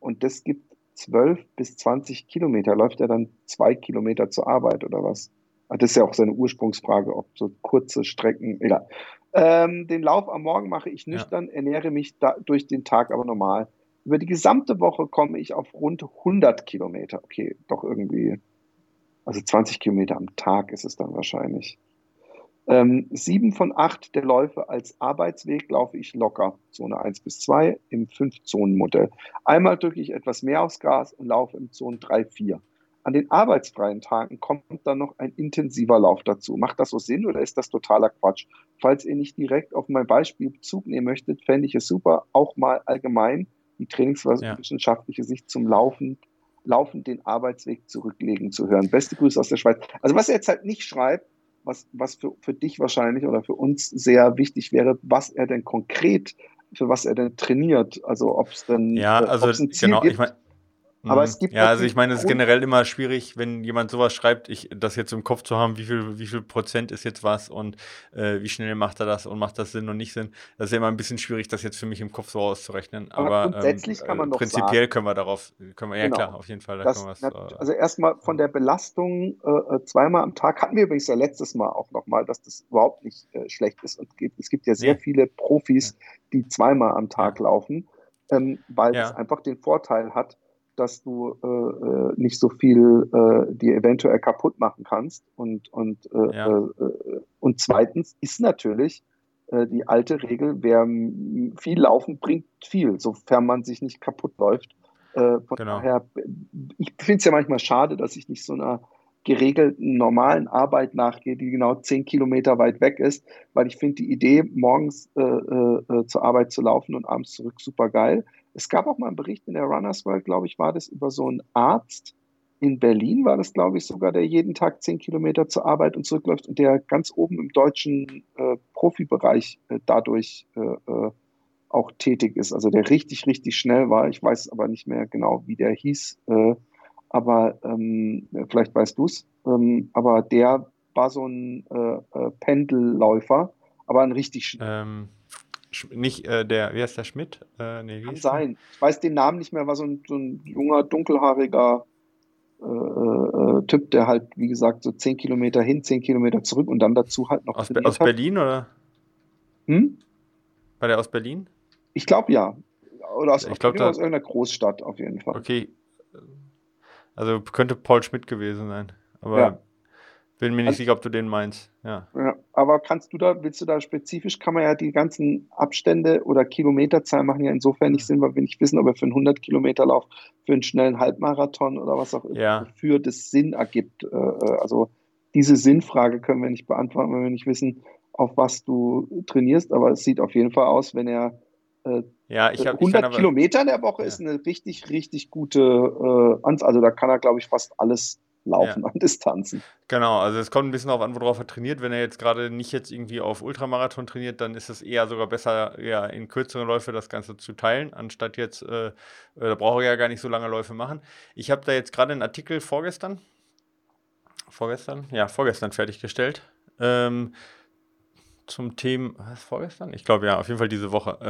und das gibt 12 bis 20 Kilometer. Läuft er dann zwei Kilometer zur Arbeit oder was? Ah, das ist ja auch seine Ursprungsfrage, ob so kurze Strecken, egal. Ähm, den Lauf am Morgen mache ich nüchtern, ja. ernähre mich da, durch den Tag aber normal. Über die gesamte Woche komme ich auf rund 100 Kilometer. Okay, doch irgendwie, also 20 Kilometer am Tag ist es dann wahrscheinlich. Ähm, sieben von acht der Läufe als Arbeitsweg laufe ich locker, Zone 1 bis 2 im Fünf-Zonen-Modell. Einmal drücke ich etwas mehr aufs Gas und laufe im Zone 3, 4. An den arbeitsfreien Tagen kommt dann noch ein intensiver Lauf dazu. Macht das so Sinn oder ist das totaler Quatsch? Falls ihr nicht direkt auf mein Beispiel Bezug nehmen möchtet, fände ich es super, auch mal allgemein die trainingswissenschaftliche ja. Sicht zum Laufen, Laufen den Arbeitsweg zurücklegen zu hören. Beste Grüße aus der Schweiz. Also was er jetzt halt nicht schreibt, was, was für, für dich wahrscheinlich oder für uns sehr wichtig wäre, was er denn konkret, für was er denn trainiert. Also ob es denn ja, äh, also ein Ziel genau, gibt. ich meine, Aber es gibt ja, also ich meine, es ist generell immer schwierig, wenn jemand sowas schreibt, ich, das jetzt im Kopf zu haben, wie viel, wie viel Prozent ist jetzt was und äh, wie schnell macht er das und macht das Sinn und nicht Sinn. Das ist ja immer ein bisschen schwierig, das jetzt für mich im Kopf so auszurechnen. Aber, Aber grundsätzlich ähm, kann man äh, doch prinzipiell sagen, können wir darauf, können wir, ja genau, klar, auf jeden Fall. Das, äh, also erstmal von der Belastung äh, zweimal am Tag hatten wir übrigens ja letztes Mal auch nochmal, dass das überhaupt nicht äh, schlecht ist und gibt, es gibt ja sehr nee. viele Profis, die zweimal am Tag laufen, ähm, weil ja. es einfach den Vorteil hat, dass du äh, äh, nicht so viel äh, dir eventuell kaputt machen kannst. Und, und, äh, ja. Äh, und zweitens ist natürlich äh, die alte Regel, wer viel laufen bringt viel, sofern man sich nicht kaputt läuft. von genau. daher, ich finde es ja manchmal schade, dass ich nicht so einer geregelten normalen Arbeit nachgehe, die genau zehn Kilometer weit weg ist, weil ich finde die Idee, morgens äh, äh, zur Arbeit zu laufen und abends zurück super geil. Es gab auch mal einen Bericht in der Runners World, glaube ich, war das über so einen Arzt in Berlin, war das, glaube ich, sogar, der jeden Tag zehn Kilometer zur Arbeit und zurückläuft und der ganz oben im deutschen äh, Profibereich äh, dadurch äh, äh, auch tätig ist. Also der richtig, richtig schnell war. Ich weiß aber nicht mehr genau, wie der hieß aber ähm, vielleicht weißt du es, ähm, aber der war so ein äh, äh, Pendelläufer, aber ein richtig ähm, nicht äh, der, wie heißt der Schmidt? Äh, nee, Kann sein. Ich weiß den Namen nicht mehr, war so ein, so ein junger, dunkelhaariger äh, äh, Typ, der halt, wie gesagt, so 10 Kilometer hin, 10 Kilometer zurück und dann dazu halt noch. Aus, Be aus Berlin oder? Hm? War der aus Berlin? Ich glaube ja. Oder aus, ich glaub, da, aus irgendeiner Großstadt auf jeden Fall. Okay, also könnte Paul Schmidt gewesen sein. Aber ja. Bin mir nicht also, sicher, ob du den meinst. Ja. ja. Aber kannst du da, willst du da spezifisch, kann man ja die ganzen Abstände oder Kilometerzahlen machen ja insofern nicht Sinn, weil wir nicht wissen, ob er für einen 100 Kilometer Lauf, für einen schnellen Halbmarathon oder was auch immer ja. für das Sinn ergibt. Äh, äh, also diese Sinnfrage können wir nicht beantworten, wenn wir nicht wissen, auf was du trainierst. Aber es sieht auf jeden Fall aus, wenn er äh, ja, ich hab, 100 ich Kilometer in der Woche ja. ist eine richtig, richtig gute äh, Anzahl. Also da kann er, glaube ich, fast alles laufen ja. an Distanzen. Genau, also es kommt ein bisschen darauf an, worauf er trainiert. Wenn er jetzt gerade nicht jetzt irgendwie auf Ultramarathon trainiert, dann ist es eher sogar besser, ja, in kürzeren Läufe das Ganze zu teilen, anstatt jetzt, äh, äh da braucht er ja gar nicht so lange Läufe machen. Ich habe da jetzt gerade einen Artikel vorgestern, vorgestern, ja, vorgestern fertiggestellt. Ähm, zum Thema, was, vorgestern? Ich glaube ja, auf jeden Fall diese Woche,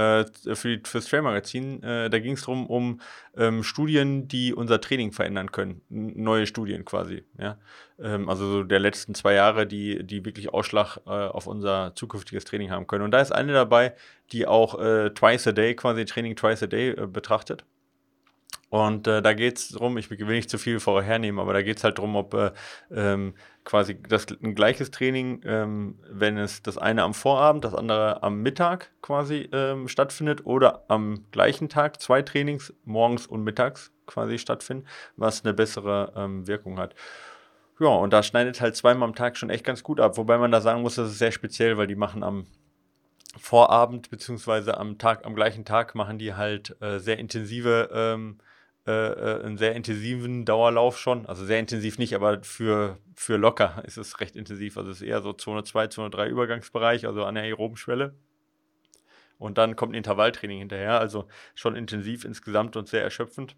äh, für, das Trail-Magazin. Äh, da ging es darum, um ähm, Studien, die unser Training verändern können. Neue Studien quasi, ja. Ähm, also so der letzten zwei Jahre, die, die wirklich Ausschlag äh, auf unser zukünftiges Training haben können. Und da ist eine dabei, die auch äh, twice a day, quasi Training twice a day äh, betrachtet. Und äh, da geht es darum, ich will nicht zu viel vorhernehmen, aber da geht es halt darum, ob äh, ähm, quasi das ein gleiches Training, ähm, wenn es das eine am Vorabend, das andere am Mittag quasi ähm, stattfindet oder am gleichen Tag zwei Trainings morgens und mittags quasi stattfinden, was eine bessere ähm, Wirkung hat. Ja, und da schneidet halt zweimal am Tag schon echt ganz gut ab, wobei man da sagen muss, das ist sehr speziell, weil die machen am Vorabend beziehungsweise am Tag, am gleichen Tag machen die halt äh, sehr intensive ähm, äh, äh, einen sehr intensiven Dauerlauf schon. Also sehr intensiv nicht, aber für, für locker <laughs> ist es recht intensiv. Also es ist eher so Zone 2, Zone 3 Übergangsbereich, also an der aeroben Schwelle. Und dann kommt ein Intervalltraining hinterher, also schon intensiv insgesamt und sehr erschöpfend.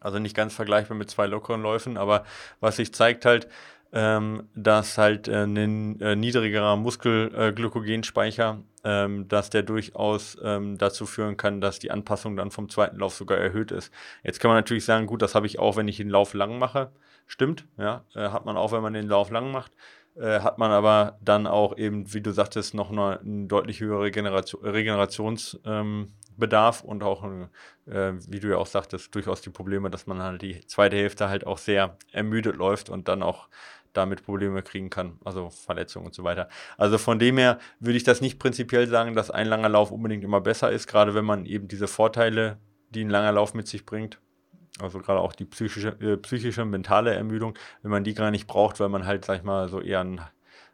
Also nicht ganz vergleichbar mit zwei lockeren Läufen, aber was sich zeigt halt, ähm, dass halt äh, ein äh, niedrigerer Muskelglykogenspeicher, äh, ähm, dass der durchaus ähm, dazu führen kann, dass die Anpassung dann vom zweiten Lauf sogar erhöht ist. Jetzt kann man natürlich sagen, gut, das habe ich auch, wenn ich den Lauf lang mache. Stimmt, ja, äh, hat man auch, wenn man den Lauf lang macht. Äh, hat man aber dann auch eben, wie du sagtest, noch eine, eine deutlich höhere Regeneration, Regenerations- Bedarf und auch, äh, wie du ja auch sagtest, durchaus die Probleme, dass man halt die zweite Hälfte halt auch sehr ermüdet läuft und dann auch damit Probleme kriegen kann, also Verletzungen und so weiter. Also von dem her würde ich das nicht prinzipiell sagen, dass ein langer Lauf unbedingt immer besser ist, gerade wenn man eben diese Vorteile, die ein langer Lauf mit sich bringt, also gerade auch die psychische, äh, psychische, mentale Ermüdung, wenn man die gar nicht braucht, weil man halt, sag ich mal, so eher ein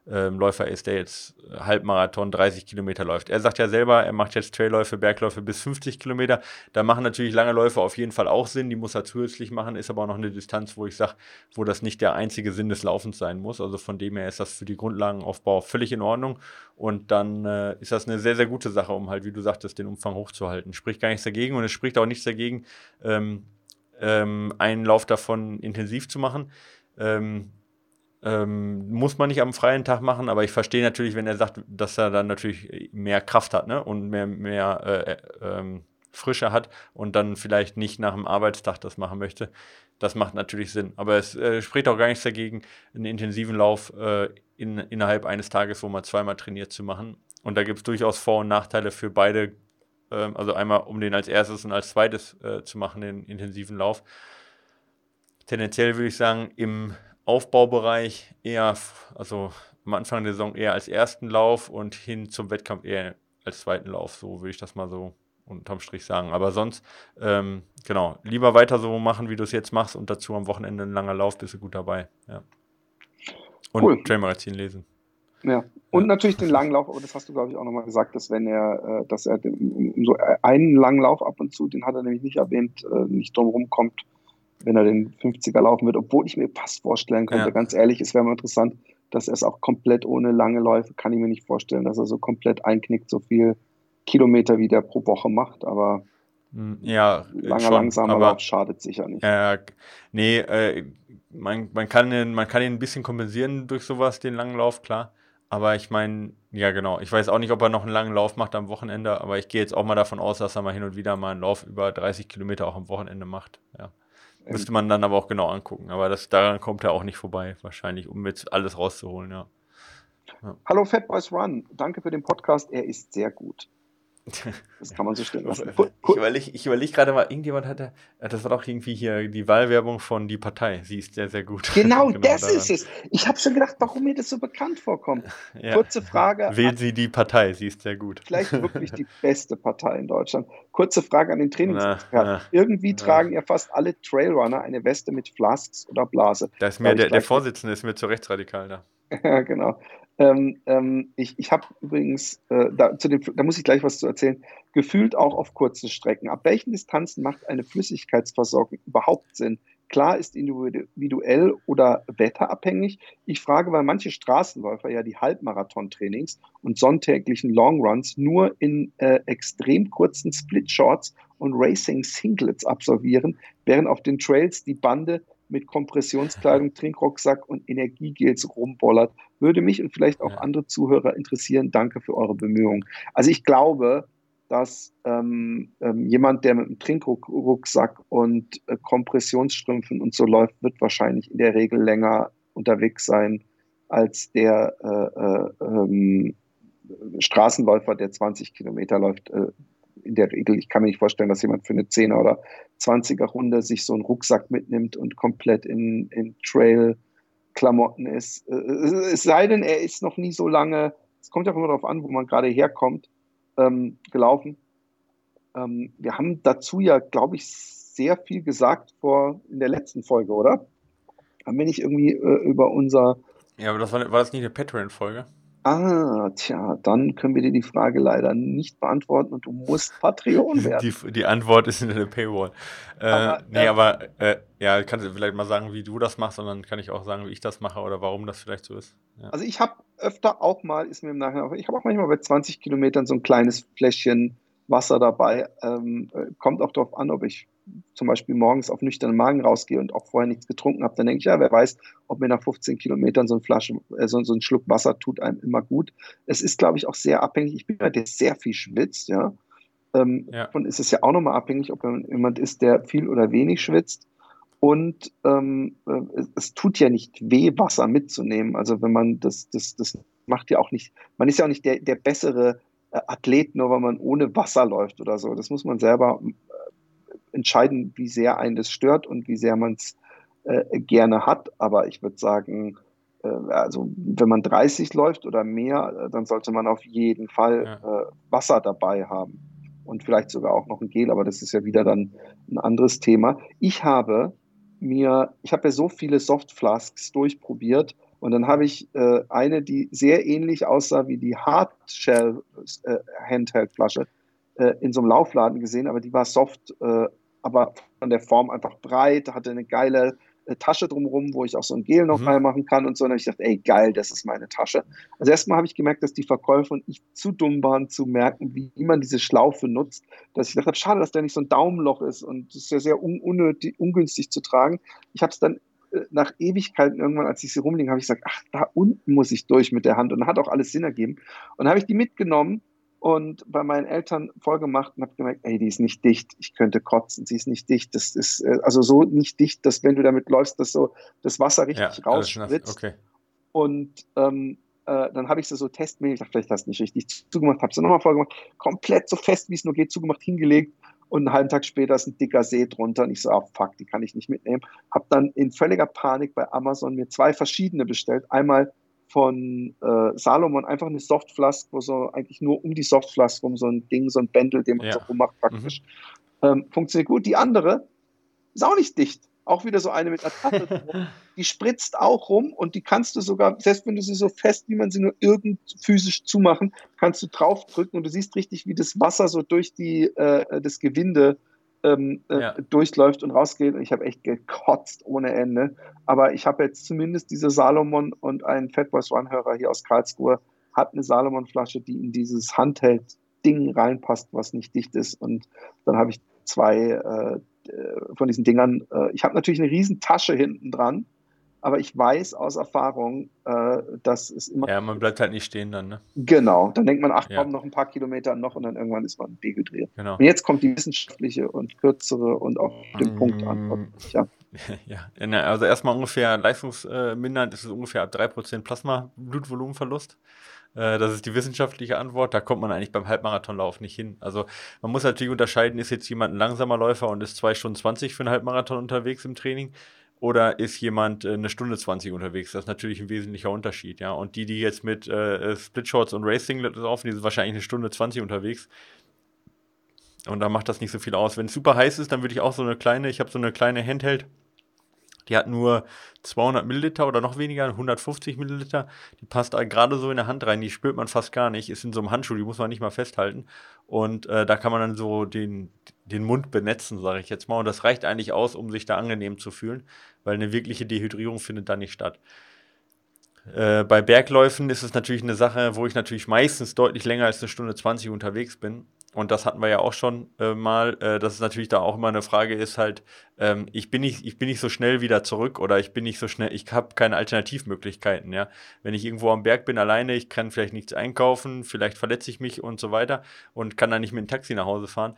ähm, Läufer ist, der jetzt Halbmarathon 30 Kilometer läuft. Er sagt ja selber, er macht jetzt Trailläufe, Bergläufe bis 50 Kilometer. Da machen natürlich lange Läufe auf jeden Fall auch Sinn. Die muss er zusätzlich machen, ist aber auch noch eine Distanz, wo ich sage, wo das nicht der einzige Sinn des Laufens sein muss. Also von dem her ist das für die Grundlagenaufbau völlig in Ordnung. Und dann äh, ist das eine sehr, sehr gute Sache, um halt, wie du sagtest, den Umfang hochzuhalten. Spricht gar nichts dagegen und es spricht auch nichts dagegen, ähm, ähm, einen Lauf davon intensiv zu machen. Ähm, ähm, muss man nicht am freien Tag machen, aber ich verstehe natürlich, wenn er sagt, dass er dann natürlich mehr Kraft hat ne? und mehr, mehr äh, äh, ähm, Frische hat und dann vielleicht nicht nach dem Arbeitstag das machen möchte. Das macht natürlich Sinn. Aber es äh, spricht auch gar nichts dagegen, einen intensiven Lauf äh, in, innerhalb eines Tages, wo man zweimal trainiert, zu machen. Und da gibt es durchaus Vor- und Nachteile für beide. Ähm, also einmal, um den als erstes und als zweites äh, zu machen, den intensiven Lauf. Tendenziell würde ich sagen, im Aufbaubereich eher, also am Anfang der Saison eher als ersten Lauf und hin zum Wettkampf eher als zweiten Lauf. So würde ich das mal so unterm Strich sagen. Aber sonst, ähm, genau, lieber weiter so machen, wie du es jetzt machst und dazu am Wochenende ein langer Lauf, bist du gut dabei. Ja. Und cool. Trailmagazin lesen. Ja, und ja. natürlich den Langlauf, aber das hast du, glaube ich, auch nochmal gesagt, dass wenn er, äh, dass er so einen langen Lauf ab und zu, den hat er nämlich nicht erwähnt, äh, nicht drum kommt, wenn er den 50er laufen wird, obwohl ich mir fast vorstellen könnte, ja. ganz ehrlich, es wäre mal interessant, dass er es auch komplett ohne lange Läufe, kann ich mir nicht vorstellen, dass er so komplett einknickt, so viel Kilometer wie der pro Woche macht, aber hm, ja, langer, schon, langsamer aber, Lauf schadet sicher nicht. Äh, nee, äh, man, man, kann ihn, man kann ihn ein bisschen kompensieren durch sowas, den langen Lauf, klar. Aber ich meine, ja genau, ich weiß auch nicht, ob er noch einen langen Lauf macht am Wochenende, aber ich gehe jetzt auch mal davon aus, dass er mal hin und wieder mal einen Lauf über 30 Kilometer auch am Wochenende macht. Ja. Müsste man dann aber auch genau angucken. Aber das, daran kommt er auch nicht vorbei, wahrscheinlich, um jetzt alles rauszuholen, ja. ja. Hallo Fat Boys Run, danke für den Podcast, er ist sehr gut. Das kann man so stehen lassen. Ich überlege ich überleg gerade mal, irgendjemand hatte, äh, das war doch irgendwie hier die Wahlwerbung von Die Partei. Sie ist sehr, sehr gut. Genau, <laughs> genau das daran. ist es. Ich habe schon gedacht, warum mir das so bekannt vorkommt. <laughs> Ja. Kurze Frage. Wählen Sie die Partei, sie ist sehr gut. Vielleicht <laughs> wirklich die beste Partei in Deutschland. Kurze Frage an den Trainingsexperten. Irgendwie na. tragen ja fast alle Trailrunner eine Weste mit Flasks oder Blase. Da ist mir der, der Vorsitzende ist mir zu rechtsradikal da. Ja, genau. Ähm, ähm, ich ich habe übrigens, äh, da, zu dem, da muss ich gleich was zu erzählen, gefühlt auch auf kurzen Strecken. Ab welchen Distanzen macht eine Flüssigkeitsversorgung überhaupt Sinn? Klar ist individuell oder wetterabhängig. Ich frage, weil manche Straßenläufer ja die Halbmarathon-Trainings und sonntäglichen Longruns nur in äh, extrem kurzen Split-Shorts und Racing-Singlets absolvieren, während auf den Trails die Bande mit Kompressionskleidung, Trinkrucksack und Energiegels rumbollert. Würde mich und vielleicht auch andere Zuhörer interessieren. Danke für eure Bemühungen. Also ich glaube, dass ähm, ähm, jemand, der mit einem Trinkrucksack und äh, Kompressionsstrümpfen und so läuft, wird wahrscheinlich in der Regel länger unterwegs sein als der äh, äh, ähm, Straßenläufer, der 20 Kilometer läuft. In der Regel, ich kann mir nicht vorstellen, dass jemand für eine 10er oder 20er Runde sich so einen Rucksack mitnimmt und komplett in, in Trail-Klamotten ist. Äh, es sei denn, er ist noch nie so lange, es kommt ja immer darauf an, wo man gerade herkommt, ähm, gelaufen. Ähm, wir haben dazu ja, glaube ich, sehr viel gesagt vor in der letzten Folge, oder? Haben wir nicht irgendwie äh, über unser. Ja, aber das war, war das nicht eine Patreon-Folge? Ah, tja, dann können wir dir die Frage leider nicht beantworten und du musst Patreon <laughs> werden. Die, die Antwort ist in der Paywall. Äh, aber, nee, äh, aber äh, ja, kannst du vielleicht mal sagen, wie du das machst und dann kann ich auch sagen, wie ich das mache oder warum das vielleicht so ist. Ja. Also ich habe öfter auch mal, ist mir im Nachhinein, ich habe auch manchmal bei 20 Kilometern so ein kleines Fläschchen Wasser dabei. Ähm, äh, kommt auch darauf an, ob ich zum Beispiel morgens auf nüchternen Magen rausgehe und auch vorher nichts getrunken habe, dann denke ich, ja, wer weiß, ob mir nach 15 Kilometern so, ein Flasche, äh, so, so, ein Schluck Wasser tut einem immer gut. Es ist, glaube ich, auch sehr abhängig. Ich bin jemand, der sehr viel schwitzt, ja. Ähm, ja. Und es ist ja auch nochmal abhängig, ob man jemand ist, der viel oder wenig schwitzt. Und ähm, äh, es, es, tut ja nicht weh, Wasser mitzunehmen. Also wenn man das, das, das macht ja auch nicht, man ist ja auch nicht der, der bessere Athlet, nur weil man ohne Wasser läuft oder so. Das muss man selber entscheiden, wie sehr einen das stört und wie sehr man es äh, gerne hat. Aber ich würde sagen, äh, also wenn man 30 läuft oder mehr, äh, dann sollte man auf jeden Fall ja. Äh, Wasser dabei haben. Und vielleicht sogar auch noch ein Gel, aber das ist ja wieder dann ein anderes Thema. Ich habe mir, ich habe ja so viele Softflasks durchprobiert und dann habe ich äh, eine, die sehr ähnlich aussah wie die Hardshell äh, Handheld-Flasche äh, in so einem Laufladen gesehen, aber die war soft, äh, aber von der Form einfach breit, hatte eine geile äh, Tasche drumherum, wo ich auch so ein Gel noch mhm. reinmachen kann und so. Und dann habe ich gedacht, ey, geil, das ist meine Tasche. Also erstmal habe ich gemerkt, dass die Verkäufer und ich zu dumm waren, zu merken, wie man diese Schlaufe nutzt. Dass ich gedacht habe, schade, dass da nicht so ein Daumenloch ist und das ist ja sehr un unnötig, ungünstig zu tragen. Ich habe es dann nach Ewigkeiten irgendwann, als ich sie rumliegen, habe ich gesagt, ach, da unten muss ich durch mit der Hand. Und hat auch alles Sinn ergeben. Und dann habe ich die mitgenommen und bei meinen Eltern vollgemacht und habe gemerkt, ey, die ist nicht dicht, ich könnte kotzen, sie ist nicht dicht. Das ist äh, also so nicht dicht, dass wenn du damit läufst, dass so das Wasser richtig ja, rausspritzt. Okay. Und ähm, äh, dann habe ich sie so testmäßig, ich dachte, vielleicht hast du nicht richtig zugemacht, habe sie nochmal vollgemacht, komplett so fest, wie es nur geht, zugemacht, hingelegt und einen halben Tag später ist ein dicker See drunter und ich so, oh fuck, die kann ich nicht mitnehmen. Habe dann in völliger Panik bei Amazon mir zwei verschiedene bestellt. Einmal von äh, Salomon einfach eine Softflask, wo so eigentlich nur um die Softflask rum so ein Ding, so ein Bändel, den man ja. so rummacht praktisch. Mhm. Ähm, funktioniert gut. Die andere ist auch nicht dicht. Auch wieder so eine mit einer Tasse. <laughs> die spritzt auch rum und die kannst du sogar, selbst wenn du sie so fest, wie man sie nur irgend physisch zumachen, kannst du draufdrücken und du siehst richtig, wie das Wasser so durch die, äh, das Gewinde ähm, äh, ja. durchläuft und rausgeht. Und ich habe echt gekotzt ohne Ende. Aber ich habe jetzt zumindest diese Salomon und ein Fatboys One-Hörer hier aus Karlsruhe hat eine Salomon-Flasche, die in dieses Handheld-Ding reinpasst, was nicht dicht ist. Und dann habe ich zwei äh, von diesen Dingern. Äh, ich habe natürlich eine riesen Tasche hinten dran aber ich weiß aus Erfahrung, äh, dass es immer. Ja, man bleibt halt nicht stehen dann, ne? Genau. Dann denkt man, ach komm, ja. noch ein paar Kilometer noch und dann irgendwann ist man dehydriert. Genau. Und jetzt kommt die wissenschaftliche und kürzere und auch den mm. Punkt an. <laughs> Ja. ja, also erstmal ungefähr leistungsmindernd ist es ungefähr ab 3% Plasma-Blutvolumenverlust. Äh, das ist die wissenschaftliche Antwort. Da kommt man eigentlich beim Halbmarathonlauf nicht hin. Also man muss natürlich unterscheiden, ist jetzt jemand ein langsamer Läufer und ist 2 Stunden 20 für einen Halbmarathon unterwegs im Training oder ist jemand äh, eine Stunde 20 unterwegs? Das ist natürlich ein wesentlicher Unterschied, ja. Und die, die jetzt mit äh, Splitshots und Racing laufen, die sind wahrscheinlich eine Stunde 20 unterwegs. Und da macht das nicht so viel aus. Wenn es super heiß ist, dann würde ich auch so eine kleine, ich habe so eine kleine Handheld, die hat nur 200 Milliliter oder noch weniger, 150 Milliliter. Die passt gerade so in der Hand rein, die spürt man fast gar nicht. Ist in so einem Handschuh, die muss man nicht mal festhalten. Und äh, da kann man dann so den, den Mund benetzen, sage ich jetzt mal. Und das reicht eigentlich aus, um sich da angenehm zu fühlen, weil eine wirkliche Dehydrierung findet da nicht statt. Äh, bei Bergläufen ist es natürlich eine Sache, wo ich natürlich meistens deutlich länger als eine Stunde 20 unterwegs bin und das hatten wir ja auch schon äh, mal, äh, dass es natürlich da auch immer eine Frage ist, halt, ähm, ich, bin nicht, ich bin nicht so schnell wieder zurück oder ich bin nicht so schnell, ich habe keine Alternativmöglichkeiten, ja. Wenn ich irgendwo am Berg bin alleine, ich kann vielleicht nichts einkaufen, vielleicht verletze ich mich und so weiter und kann dann nicht mit dem Taxi nach Hause fahren.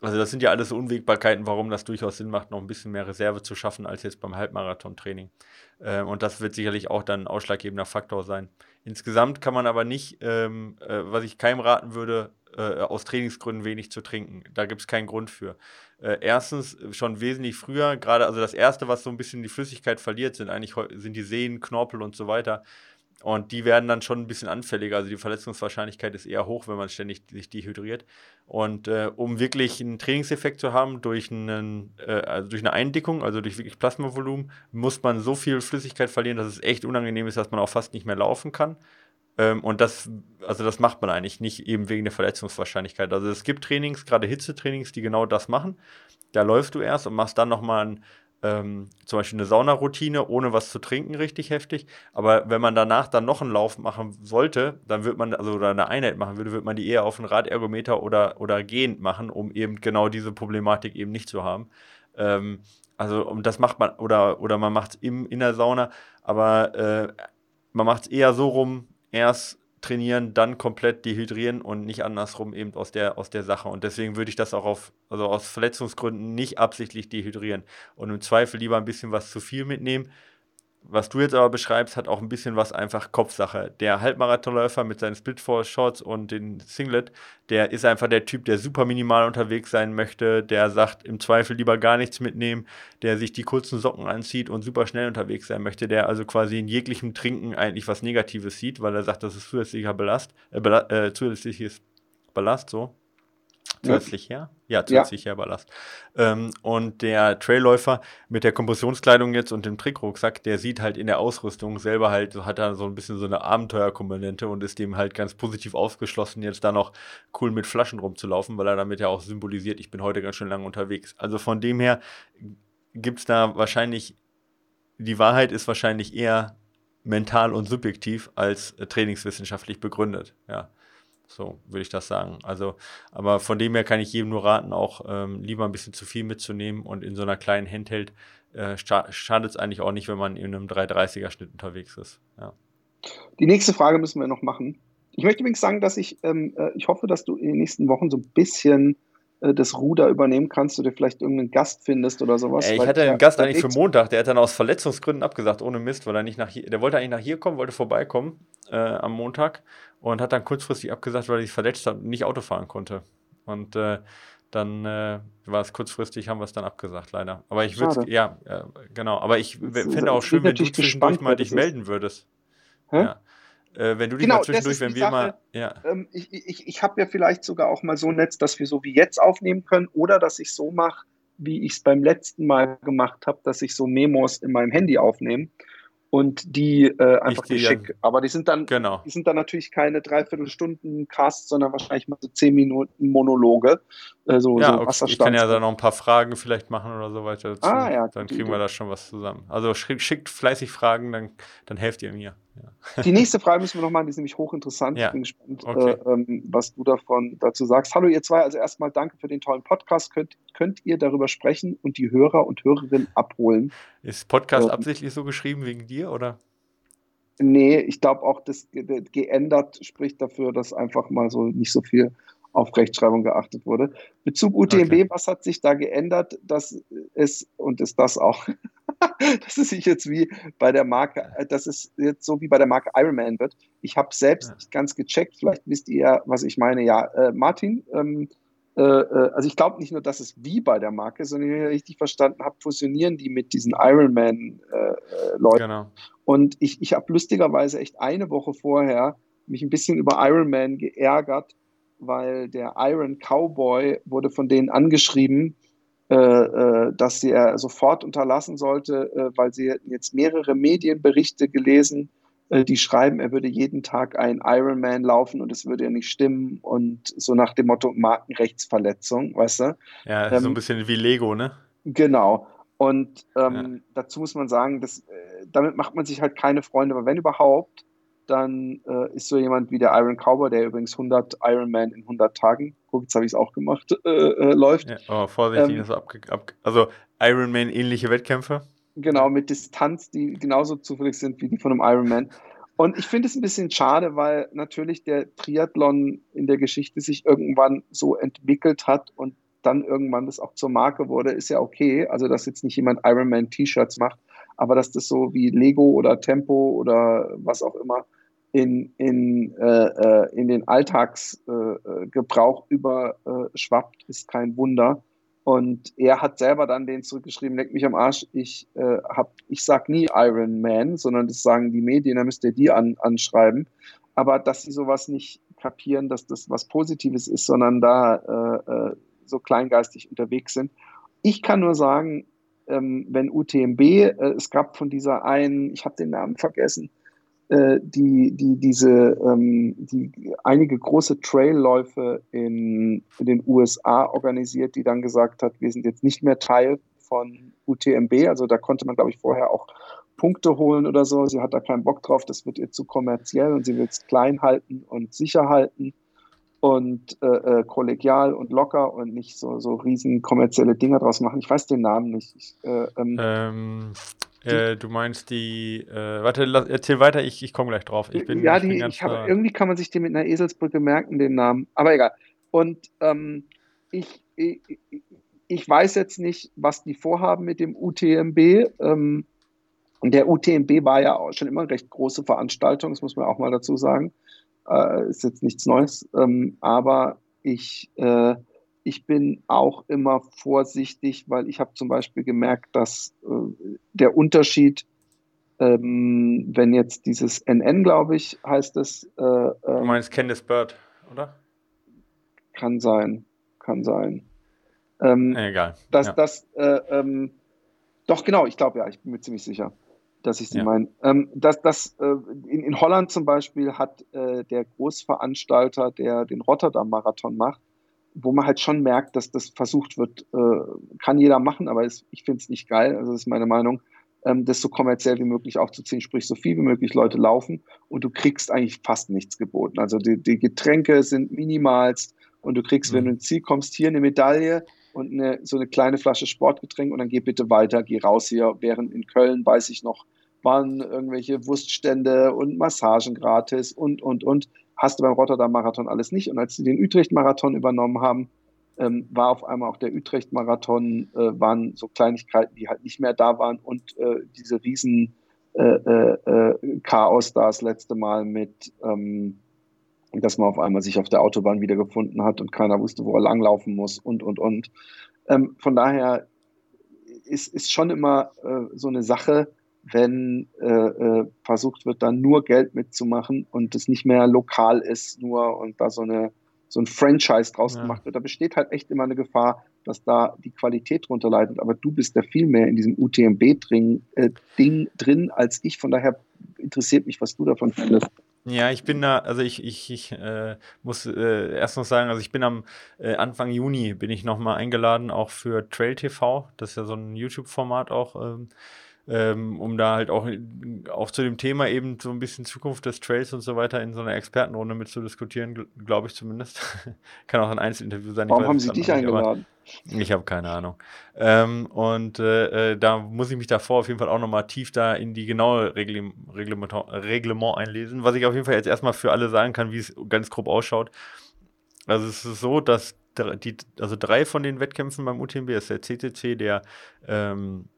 Also das sind ja alles Unwägbarkeiten, warum das durchaus Sinn macht, noch ein bisschen mehr Reserve zu schaffen als jetzt beim Halbmarathon-Training. Äh, und das wird sicherlich auch dann ein ausschlaggebender Faktor sein. Insgesamt kann man aber nicht, ähm, äh, was ich keinem raten würde, äh, aus Trainingsgründen wenig zu trinken. Da gibt es keinen Grund für. Äh, erstens schon wesentlich früher, gerade also das erste, was so ein bisschen die Flüssigkeit verliert, sind eigentlich sind die Sehnen, Knorpel und so weiter. Und die werden dann schon ein bisschen anfälliger. Also die Verletzungswahrscheinlichkeit ist eher hoch, wenn man ständig sich dehydriert. Und äh, um wirklich einen Trainingseffekt zu haben durch, einen, äh, also durch eine Eindickung, also durch wirklich Plasmavolumen, muss man so viel Flüssigkeit verlieren, dass es echt unangenehm ist, dass man auch fast nicht mehr laufen kann. Ähm, und das, also das macht man eigentlich nicht eben wegen der Verletzungswahrscheinlichkeit. Also es gibt Trainings, gerade Hitzetrainings, die genau das machen. Da läufst du erst und machst dann nochmal ein, ähm, zum Beispiel eine Saunaroutine, ohne was zu trinken, richtig heftig. Aber wenn man danach dann noch einen Lauf machen sollte, dann wird man, also oder eine Einheit machen würde, wird man die eher auf einen Radergometer oder, oder gehend machen, um eben genau diese Problematik eben nicht zu haben. Ähm, also um das macht man, oder, oder man macht es in der Sauna, aber äh, man macht es eher so rum, erst trainieren, dann komplett dehydrieren und nicht andersrum eben aus der, aus der Sache. Und deswegen würde ich das auch auf, also aus Verletzungsgründen nicht absichtlich dehydrieren und im Zweifel lieber ein bisschen was zu viel mitnehmen, was du jetzt aber beschreibst, hat auch ein bisschen was einfach Kopfsache. Der Halbmarathonläufer mit seinen Split-Four-Shorts und den Singlet, der ist einfach der Typ, der super minimal unterwegs sein möchte, der sagt, im Zweifel lieber gar nichts mitnehmen, der sich die kurzen Socken anzieht und super schnell unterwegs sein möchte, der also quasi in jeglichem Trinken eigentlich was Negatives sieht, weil er sagt, das ist zusätzlicher Belast, äh, äh, zusätzliches Ballast, so. Zusätzlich her? Ja, zusätzlich ja. her Ballast. Ähm, und der Trailläufer mit der Kompressionskleidung jetzt und dem Trickrucksack, der sieht halt in der Ausrüstung selber halt, hat da so ein bisschen so eine Abenteuerkomponente und ist dem halt ganz positiv aufgeschlossen, jetzt da noch cool mit Flaschen rumzulaufen, weil er damit ja auch symbolisiert, ich bin heute ganz schön lange unterwegs. Also von dem her gibt es da wahrscheinlich die Wahrheit ist wahrscheinlich eher mental und subjektiv als äh, trainingswissenschaftlich begründet. Ja. So würde ich das sagen. Also, aber von dem her kann ich jedem nur raten, auch ähm, lieber ein bisschen zu viel mitzunehmen und in so einer kleinen Handheld äh, schadet es eigentlich auch nicht, wenn man in einem 330er Schnitt unterwegs ist. Ja. Die nächste Frage müssen wir noch machen. Ich möchte übrigens sagen, dass ich, ähm, äh, ich hoffe, dass du in den nächsten Wochen so ein bisschen das Ruder übernehmen kannst, du dir vielleicht irgendeinen Gast findest oder sowas. Ey, ich hatte einen Gast eigentlich für Montag, der hat dann aus Verletzungsgründen abgesagt, ohne Mist, weil er nicht nach hier, der wollte eigentlich nach hier kommen, wollte vorbeikommen äh, am Montag und hat dann kurzfristig abgesagt, weil er sich verletzt hat und nicht Auto fahren konnte. Und äh, dann äh, war es kurzfristig, haben wir es dann abgesagt, leider. Aber ich würde ja, äh, genau. Aber ich finde auch schön, wenn du zwischendurch mal dich melden würdest. Hä? Ja. Äh, wenn du dich genau, mal zwischendurch, wenn wir Sache, mal. Ja. Ähm, ich ich, ich habe ja vielleicht sogar auch mal so ein Netz, dass wir so wie jetzt aufnehmen können oder dass ich so mache, wie ich es beim letzten Mal gemacht habe, dass ich so Memos in meinem Handy aufnehme und die äh, einfach geschickt. Aber die sind dann, genau. die sind dann natürlich keine Dreiviertelstunden Cast, sondern wahrscheinlich mal so zehn Minuten Monologe. Äh, so, ja, so okay. ich kann ja da noch ein paar Fragen vielleicht machen oder so weiter dazu. Ah, ja, dann kriegen wir da schon was zusammen. Also schickt fleißig Fragen, dann, dann helft ihr mir. Ja. Die nächste Frage müssen wir noch machen, die ist nämlich hochinteressant. Ja. Ich bin gespannt, okay. äh, ähm, was du davon dazu sagst. Hallo ihr zwei, also erstmal danke für den tollen Podcast. Könnt, könnt ihr darüber sprechen und die Hörer und Hörerinnen abholen? Ist Podcast ähm, absichtlich so geschrieben wegen dir oder? Nee, ich glaube auch, das geändert spricht dafür, dass einfach mal so nicht so viel auf Rechtschreibung geachtet wurde. Bezug UTMB, okay. was hat sich da geändert? Das ist, und ist das auch, dass es sich jetzt wie bei der Marke, dass es jetzt so wie bei der Marke Ironman wird. Ich habe selbst ja. nicht ganz gecheckt, vielleicht wisst ihr, was ich meine. Ja, äh, Martin, ähm, äh, äh also ich glaube nicht nur, dass es wie bei der Marke, sondern wenn ich richtig verstanden habe, fusionieren die mit diesen Ironman-Leuten. Äh, genau. Und ich, ich habe lustigerweise echt eine Woche vorher mich ein bisschen über Ironman geärgert, weil der Iron Cowboy wurde von denen angeschrieben, äh, äh, dass sie er sofort unterlassen sollte, äh, weil sie hätten jetzt mehrere Medienberichte gelesen, äh, die schreiben, er würde jeden Tag ein Ironman laufen und es würde ja nicht stimmen und so nach dem Motto Markenrechtsverletzung, weißt du? Ja, ähm, so ein bisschen wie Lego, ne? Genau. Und ähm, ja. dazu muss man sagen, dass, äh, damit macht man sich halt keine Freunde, aber wenn überhaupt, dann äh, ist so jemand wie der Iron Cowboy, der übrigens 100 Ironman in 100 Tagen, guck, jetzt habe ich es auch gemacht, äh, äh, läuft. Ja, oh, vorsichtig, ähm, ab, also Ironman ähnliche Wettkämpfe. Genau, mit Distanz, die genauso zufällig sind wie die von einem Ironman. Und ich finde es ein bisschen schade, weil natürlich der Triathlon in der Geschichte sich irgendwann so entwickelt hat und dann irgendwann das auch zur Marke wurde, ist ja okay. Also, dass jetzt nicht jemand Ironman-T-Shirts macht, aber dass das so wie Lego oder Tempo oder was auch immer in, in, äh, äh in den Alltagsgebrauch äh, überschwappt, ist kein Wunder. Und er hat selber dann den zurückgeschrieben, leck mich am Arsch, ich, äh, hab, ich sag nie Iron Man, sondern das sagen die Medien, da müsst ihr die an, anschreiben. Aber dass sie sowas nicht kapieren, dass das was Positives ist, sondern da äh, äh, so kleingeistig unterwegs sind. Ich kann nur sagen, ähm, wenn UTMB, äh, es gab von dieser einen, ich habe den Namen vergessen, äh, die, die diese, ähm, die einige große Trailläufe in, in den USA organisiert, die dann gesagt hat, wir sind jetzt nicht mehr Teil von UTMB. Also da konnte man, glaube ich, vorher auch Punkte holen oder so. Sie hat da keinen Bock drauf, das wird ihr zu kommerziell und sie will es klein halten und sicher halten und äh, äh, kollegial und locker und nicht so, so riesen kommerzielle Dinge draus machen. Ich weiß den Namen nicht. Ich, äh, ähm, ähm, äh, du meinst die, äh, warte, erzähl weiter, ich, ich komme gleich drauf. Ich bin, ja, ich die, bin ich hab, irgendwie kann man sich den mit einer Eselsbrücke merken, den Namen. Aber egal. Und ähm, ich, ich, ich weiß jetzt nicht, was die vorhaben mit dem UTMB. Ähm, der UTMB war ja auch schon immer eine recht große Veranstaltung, das muss man auch mal dazu sagen. Äh, ist jetzt nichts Neues, ähm, aber ich, äh, ich bin auch immer vorsichtig, weil ich habe zum Beispiel gemerkt, dass äh, der Unterschied, ähm, wenn jetzt dieses NN, glaube ich, heißt es. Äh, du ähm, meinst Candice Bird, oder? Kann sein, kann sein. Ähm, Egal. Dass ja. das, äh, ähm, doch genau, ich glaube ja, ich bin mir ziemlich sicher dass ich sie ja. meine. Ähm, das, das, äh, in, in, Holland zum Beispiel hat äh, der Großveranstalter, der den Rotterdam-Marathon macht, wo man halt schon merkt, dass das versucht wird, äh, kann jeder machen, aber es, ich finde es nicht geil, also das ist meine Meinung, ähm, das so kommerziell wie möglich aufzuziehen, sprich so viel wie möglich Leute laufen und du kriegst eigentlich fast nichts geboten. Also die, die Getränke sind minimalst und du kriegst, mhm. wenn du ins Ziel kommst, hier eine Medaille und eine, so eine kleine Flasche Sportgetränk und dann geh bitte weiter, geh raus hier. Während in Köln, weiß ich noch, waren irgendwelche Wurststände und Massagen gratis und, und, und. Hast du beim Rotterdam-Marathon alles nicht. Und als sie den Utrecht-Marathon übernommen haben, ähm, war auf einmal auch der Utrecht-Marathon, äh, waren so Kleinigkeiten, die halt nicht mehr da waren und äh, diese riesen äh, äh, äh Chaos da das letzte Mal mit, ähm, dass man auf einmal sich auf der Autobahn wiedergefunden hat und keiner wusste, wo er langlaufen muss und, und, und. Ähm, von daher ist, ist schon immer so eine Sache, wenn äh, äh, versucht wird, dann nur Geld mitzumachen und es nicht mehr lokal ist, nur und da so eine so ein Franchise draus ja. gemacht wird. Da besteht halt echt immer eine Gefahr, dass da die Qualität drunter leidet. Aber du bist da viel mehr in diesem UTMB-Ding äh, drin als ich. Von daher interessiert mich, was du davon findest. Ja, ich bin da, also ich, ich, ich äh, muss äh, erst noch sagen, also ich bin am äh, Anfang Juni bin ich nochmal eingeladen, auch für Trail TV. Das ist ja so ein YouTube-Format auch. Ähm, ähm, um da halt auch, auch zu dem Thema eben so ein bisschen Zukunft des Trails und so weiter in so einer Expertenrunde mit zu diskutieren, glaube ich zumindest. <laughs> Kann auch ein Einzelinterview sein. Warum haben Sie dich eingeladen? Ich habe keine Ahnung. Ähm, und äh, äh, da muss ich mich davor auf jeden Fall auch nochmal tief da in die genaue Reglement, Reglement, Reglement einlesen. Was ich auf jeden Fall jetzt erstmal für alle sagen kann, wie es ganz grob ausschaut. Also es ist so, dass die, also drei von den Wettkämpfen beim UTMB ist der CCC, der ähm,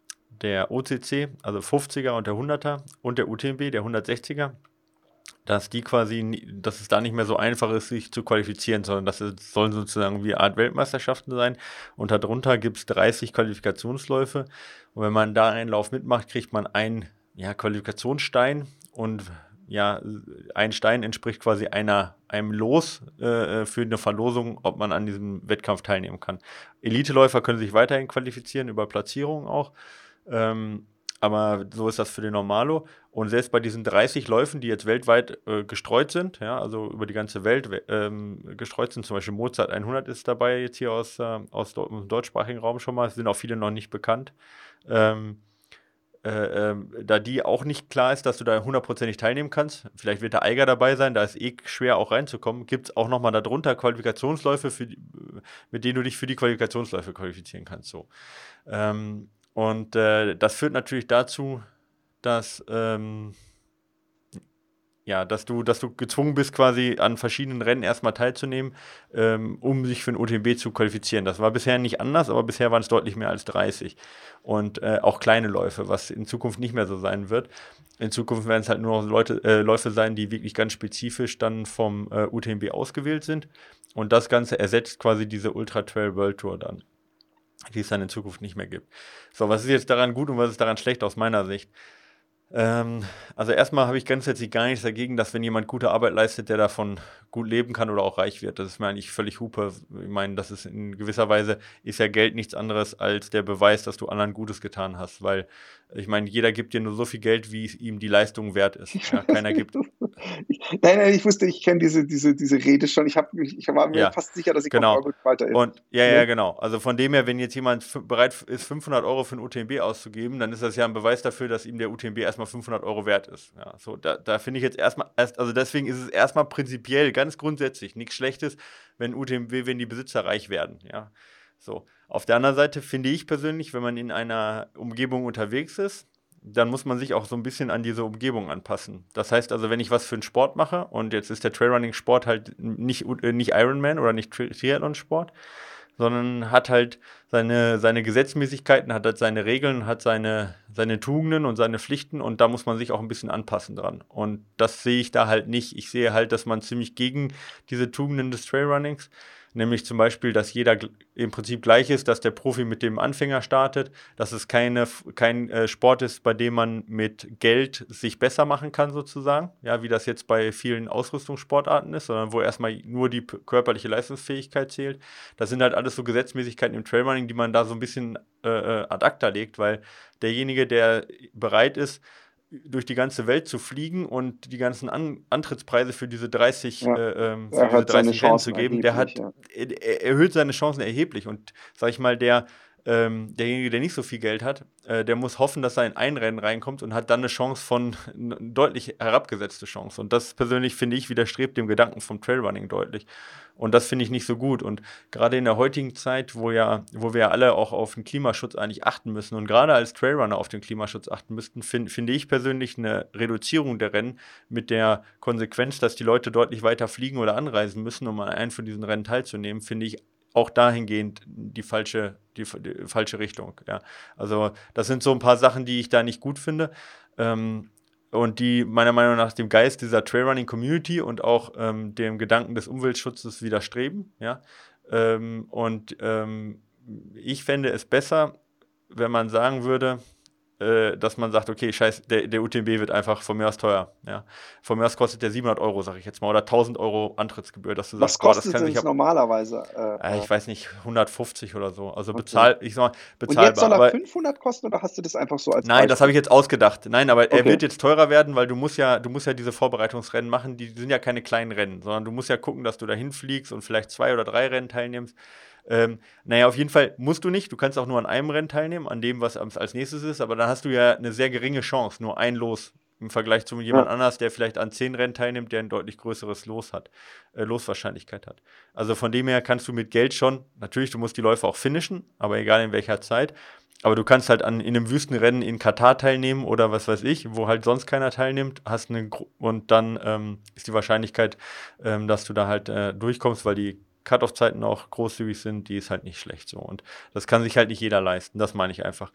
der OCC, also 50er und der 100er und der UTMB, der 160er, dass die quasi, dass es da nicht mehr so einfach ist, sich zu qualifizieren, sondern dass es sollen sozusagen wie Art Weltmeisterschaften sein. Und darunter gibt es 30 Qualifikationsläufe. Und wenn man da einen Lauf mitmacht, kriegt man einen ja, Qualifikationsstein und ja, ein Stein entspricht quasi einer, einem Los äh, für eine Verlosung, ob man an diesem Wettkampf teilnehmen kann. Eliteläufer können sich weiterhin qualifizieren, über Platzierungen auch. Ähm, aber so ist das für den Normalo. Und selbst bei diesen 30 Läufen, die jetzt weltweit äh, gestreut sind, ja, also über die ganze Welt ähm, gestreut sind, zum Beispiel Mozart 100 ist dabei jetzt hier aus, äh, aus dem deutschsprachigen Raum schon mal, sind auch viele noch nicht bekannt. Ähm, äh, ähm, da die auch nicht klar ist, dass du da hundertprozentig teilnehmen kannst, vielleicht wird der Eiger dabei sein, da ist eh schwer auch reinzukommen, gibt es auch nochmal darunter Qualifikationsläufe, die, mit denen du dich für die Qualifikationsläufe qualifizieren kannst. So. Ähm, und äh, das führt natürlich dazu, dass, ähm, ja, dass, du, dass du gezwungen bist, quasi an verschiedenen Rennen erstmal teilzunehmen, ähm, um sich für ein UTMB zu qualifizieren. Das war bisher nicht anders, aber bisher waren es deutlich mehr als 30. Und äh, auch kleine Läufe, was in Zukunft nicht mehr so sein wird. In Zukunft werden es halt nur noch Leute, äh, Läufe sein, die wirklich ganz spezifisch dann vom äh, UTMB ausgewählt sind. Und das Ganze ersetzt quasi diese Ultra Trail World Tour dann die es dann in Zukunft nicht mehr gibt. So, was ist jetzt daran gut und was ist daran schlecht aus meiner Sicht? Ähm, also erstmal habe ich grundsätzlich gar nichts dagegen, dass wenn jemand gute Arbeit leistet, der davon gut leben kann oder auch reich wird. Das ist mir eigentlich völlig hupe. Ich meine, das ist in gewisser Weise ist ja Geld nichts anderes als der Beweis, dass du anderen Gutes getan hast, weil ich meine, jeder gibt dir nur so viel Geld, wie es ihm die Leistung wert ist. Ja, keiner gibt. <laughs> nein, nein, ich wusste, ich kenne diese, diese, diese Rede schon. Ich, hab, ich war mir ja, fast sicher, dass ich genau. weiter ist. Und, ja, ja, genau. Also von dem her, wenn jetzt jemand bereit ist, 500 Euro für ein UTMB auszugeben, dann ist das ja ein Beweis dafür, dass ihm der UTMB erstmal 500 Euro wert ist. Ja, so, da, da finde ich jetzt erstmal, also deswegen ist es erstmal prinzipiell ganz grundsätzlich nichts Schlechtes, wenn UTMB, wenn die Besitzer reich werden. Ja, so. Auf der anderen Seite finde ich persönlich, wenn man in einer Umgebung unterwegs ist, dann muss man sich auch so ein bisschen an diese Umgebung anpassen. Das heißt also, wenn ich was für einen Sport mache und jetzt ist der Trailrunning-Sport halt nicht, äh, nicht Ironman oder nicht Triathlon-Sport, sondern hat halt seine, seine Gesetzmäßigkeiten, hat halt seine Regeln, hat seine, seine Tugenden und seine Pflichten und da muss man sich auch ein bisschen anpassen dran. Und das sehe ich da halt nicht. Ich sehe halt, dass man ziemlich gegen diese Tugenden des Trailrunnings nämlich zum Beispiel, dass jeder im Prinzip gleich ist, dass der Profi mit dem Anfänger startet, dass es keine, kein äh, Sport ist, bei dem man mit Geld sich besser machen kann, sozusagen, ja, wie das jetzt bei vielen Ausrüstungssportarten ist, sondern wo erstmal nur die körperliche Leistungsfähigkeit zählt. Das sind halt alles so Gesetzmäßigkeiten im Trailrunning, die man da so ein bisschen äh, äh ad acta legt, weil derjenige, der bereit ist, durch die ganze Welt zu fliegen und die ganzen An Antrittspreise für diese 30, ja. äh, ähm, für diese 30 Rennen zu geben, der hat, ja. er, erhöht seine Chancen erheblich. Und sag ich mal, der ähm, derjenige, der nicht so viel Geld hat, äh, der muss hoffen, dass er in ein Rennen reinkommt und hat dann eine Chance von, eine deutlich herabgesetzte Chance. Und das persönlich, finde ich, widerstrebt dem Gedanken vom Trailrunning deutlich. Und das finde ich nicht so gut. Und gerade in der heutigen Zeit, wo ja, wo wir ja alle auch auf den Klimaschutz eigentlich achten müssen und gerade als Trailrunner auf den Klimaschutz achten müssten, finde find ich persönlich eine Reduzierung der Rennen mit der Konsequenz, dass die Leute deutlich weiter fliegen oder anreisen müssen, um an einem von diesen Rennen teilzunehmen, finde ich auch dahingehend die falsche, die, die, falsche Richtung. Ja. Also das sind so ein paar Sachen, die ich da nicht gut finde. Ähm, und die meiner Meinung nach dem Geist dieser Trailrunning-Community und auch ähm, dem Gedanken des Umweltschutzes widerstreben. Ja? Ähm, und ähm, ich fände es besser, wenn man sagen würde, äh, dass man sagt, okay, scheiß, der, der UTMB wird einfach von mir aus teuer. Ja. Von mir aus kostet der 700 Euro, sage ich jetzt mal, oder 1000 Euro Antrittsgebühr, dass du Was sagst, kostet boah, das kann normalerweise? Äh, ich weiß nicht, 150 oder so. Also okay. bezahl, ich sag mal, bezahlbar. Und jetzt soll er aber, 500 kosten oder hast du das einfach so als Nein, Beispiel? das habe ich jetzt ausgedacht. Nein, aber okay. er wird jetzt teurer werden, weil du musst ja, du musst ja diese Vorbereitungsrennen machen, die sind ja keine kleinen Rennen, sondern du musst ja gucken, dass du da hinfliegst und vielleicht zwei oder drei Rennen teilnimmst. Ähm, naja, auf jeden Fall musst du nicht. Du kannst auch nur an einem Rennen teilnehmen, an dem, was als nächstes ist, aber dann hast du ja eine sehr geringe Chance, nur ein Los im Vergleich zu jemand ja. anders, der vielleicht an zehn Rennen teilnimmt, der ein deutlich größeres Los hat, äh, Loswahrscheinlichkeit hat. Also von dem her kannst du mit Geld schon, natürlich, du musst die Läufe auch finishen, aber egal in welcher Zeit. Aber du kannst halt an, in einem Wüstenrennen in Katar teilnehmen oder was weiß ich, wo halt sonst keiner teilnimmt, hast eine und dann ähm, ist die Wahrscheinlichkeit, ähm, dass du da halt äh, durchkommst, weil die Cut-Off-Zeiten auch großzügig sind, die ist halt nicht schlecht so. Und das kann sich halt nicht jeder leisten, das meine ich einfach.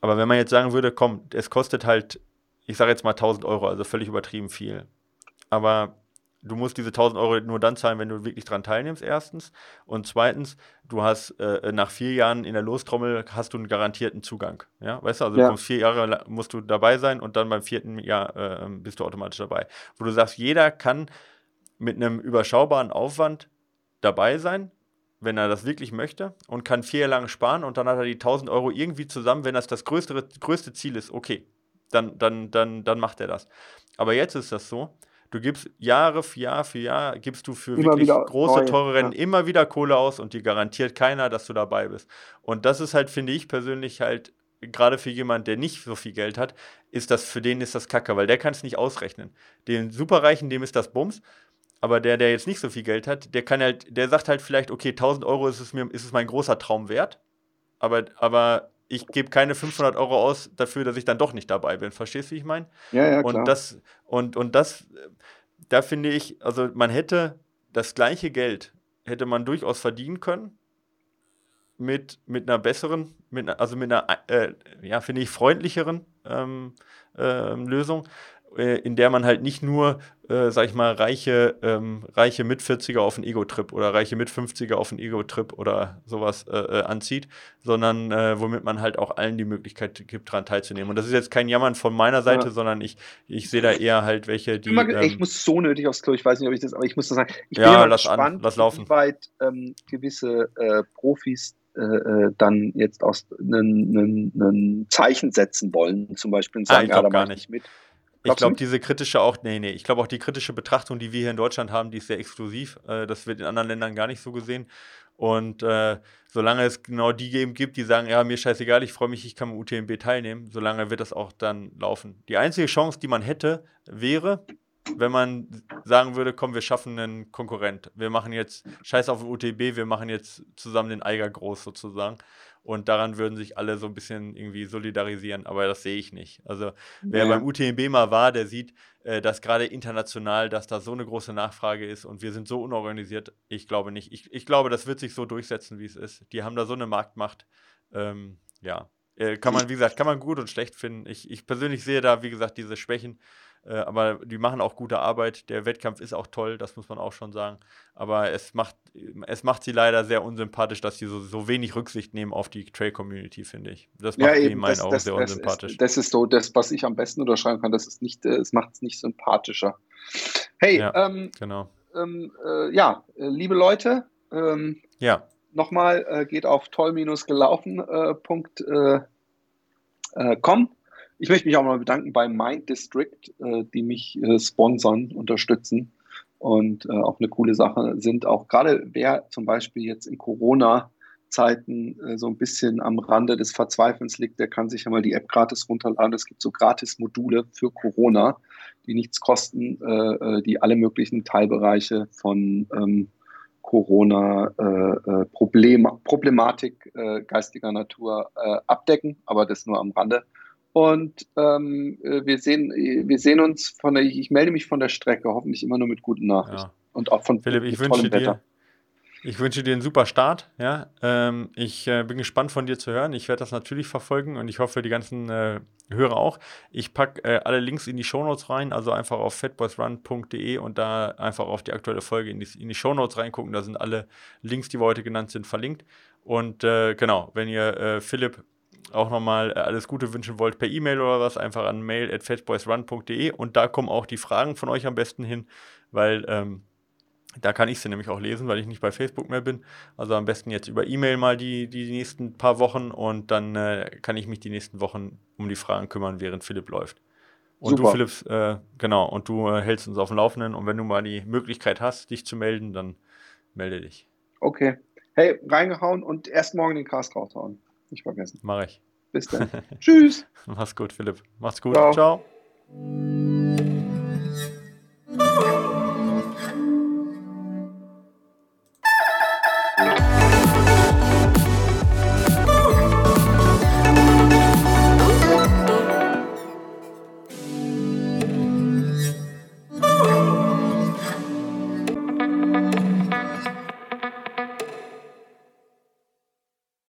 Aber wenn man jetzt sagen würde, komm, es kostet halt, ich sage jetzt mal 1000 Euro, also völlig übertrieben viel. Aber du musst diese 1000 Euro nur dann zahlen, wenn du wirklich dran teilnimmst, erstens. Und zweitens, du hast äh, nach vier Jahren in der Lostrommel hast du einen garantierten Zugang. Ja, weißt du, also ja. du kommst vier Jahre musst du dabei sein und dann beim vierten Jahr äh, bist du automatisch dabei. Wo du sagst, jeder kann mit einem überschaubaren Aufwand dabei sein, wenn er das wirklich möchte und kann vier Jahre lang sparen und dann hat er die 1000 Euro irgendwie zusammen, wenn das das größte, größte Ziel ist, okay, dann, dann, dann, dann macht er das. Aber jetzt ist das so, du gibst Jahre für Jahr für Jahr, gibst du für immer wirklich große, teure Rennen ja. immer wieder Kohle aus und dir garantiert keiner, dass du dabei bist. Und das ist halt, finde ich persönlich halt, gerade für jemanden, der nicht so viel Geld hat, ist das, für den ist das Kacke, weil der kann es nicht ausrechnen. Den Superreichen, dem ist das Bums aber der, der jetzt nicht so viel Geld hat, der kann halt, der sagt halt vielleicht, okay, 1000 Euro ist es mir, ist es mein großer Traum wert, aber, aber ich gebe keine 500 Euro aus dafür, dass ich dann doch nicht dabei bin. Verstehst du, wie ich meine? Ja, ja, klar. Und das, und, und das, da finde ich, also man hätte das gleiche Geld, hätte man durchaus verdienen können mit, mit einer besseren, mit, also mit einer, äh, ja, finde ich, freundlicheren ähm, äh, Lösung. Äh, in der man halt nicht nur, äh, sag ich mal, reiche, ähm, reiche Mit-40er auf einen Ego-Trip oder reiche Mit-50er auf einen Ego-Trip oder sowas äh, äh, anzieht, sondern äh, womit man halt auch allen die Möglichkeit gibt, daran teilzunehmen. Und das ist jetzt kein Jammern von meiner Seite, ja. sondern ich, ich sehe da eher halt welche, die. Mal, ähm, ich muss so nötig aufs Klo, ich weiß nicht, ob ich das, aber ich muss das sagen. Ich bin ja, lass gespannt, an, lass laufen. wie weit ähm, gewisse äh, Profis äh, dann jetzt aus ein Zeichen setzen wollen, zum Beispiel und ah, sagen, ah, ich ja, da gar nicht mit. Ich glaube, diese kritische auch, nee, nee, ich glaube auch die kritische Betrachtung, die wir hier in Deutschland haben, die ist sehr exklusiv. Äh, das wird in anderen Ländern gar nicht so gesehen. Und äh, solange es genau die eben gibt, die sagen, ja, mir scheißegal, ich freue mich, ich kann am UTMB teilnehmen, solange wird das auch dann laufen. Die einzige Chance, die man hätte, wäre, wenn man sagen würde, komm, wir schaffen einen Konkurrent. Wir machen jetzt, scheiß auf den UTB, wir machen jetzt zusammen den Eiger groß sozusagen. Und daran würden sich alle so ein bisschen irgendwie solidarisieren, aber das sehe ich nicht. Also wer ja. beim UTMB mal war, der sieht, äh, dass gerade international, dass da so eine große Nachfrage ist und wir sind so unorganisiert. Ich glaube nicht. Ich, ich glaube, das wird sich so durchsetzen, wie es ist. Die haben da so eine Marktmacht. Ähm, ja, äh, kann man, wie gesagt, kann man gut und schlecht finden. Ich, ich persönlich sehe da, wie gesagt, diese Schwächen. Äh, aber die machen auch gute Arbeit. Der Wettkampf ist auch toll, das muss man auch schon sagen. Aber es macht, es macht sie leider sehr unsympathisch, dass sie so, so wenig Rücksicht nehmen auf die Trail-Community, finde ich. Das macht ja, eben, in meinen das, Augen das, sehr das unsympathisch. Ist, das ist so das, was ich am besten unterschreiben kann. Das ist nicht, äh, es macht es nicht sympathischer. Hey, ja, ähm, genau. Ähm, äh, ja, äh, liebe Leute, ähm, ja. nochmal äh, geht auf toll-gelaufen.com ich möchte mich auch mal bedanken bei Mind District, äh, die mich äh, sponsern, unterstützen und äh, auch eine coole Sache sind. Auch gerade wer zum Beispiel jetzt in Corona Zeiten äh, so ein bisschen am Rande des Verzweifelns liegt, der kann sich ja mal die App gratis runterladen. Es gibt so Gratis-Module für Corona, die nichts kosten, äh, äh die alle möglichen Teilbereiche von ähm, Corona äh, äh Problem, geistiger Natur abdecken, aber das nur am Rande. Und ähm, wir, sehen, wir sehen uns von der, ich melde mich von der Strecke, hoffentlich immer nur mit guten Nachrichten. Ja. Und auch von Philipp, ich wünsche dir, Wetter. Ich wünsche dir einen super Start. Ja? Ähm, ich äh, bin gespannt von dir zu hören. Ich werde das natürlich verfolgen und ich hoffe, die ganzen äh, Hörer auch. Ich packe äh, alle Links in die Shownotes rein, also einfach auf fatboysrun.de und da einfach auf die aktuelle Folge in die, in die Shownotes reingucken. Da sind alle Links, die wir heute genannt sind, verlinkt. Und äh, genau, wenn ihr äh, Philipp auch nochmal äh, alles Gute wünschen wollt per E-Mail oder was, einfach an mail at fatboysrun.de und da kommen auch die Fragen von euch am besten hin, weil ähm, da kann ich sie nämlich auch lesen, weil ich nicht bei Facebook mehr bin. Also am besten jetzt über E-Mail mal die, die nächsten paar Wochen und dann äh, kann ich mich die nächsten Wochen um die Fragen kümmern, während Philipp läuft. Und Super. du, Philipp, äh, genau, und du äh, hältst uns auf dem Laufenden und wenn du mal die Möglichkeit hast, dich zu melden, dann melde dich. Okay. Hey, reingehauen und erst morgen den Cast raushauen nicht vergessen. Mache ich. Bis dann. <laughs> Tschüss. Mach's gut, Philipp. Macht's gut. Ciao. Ciao.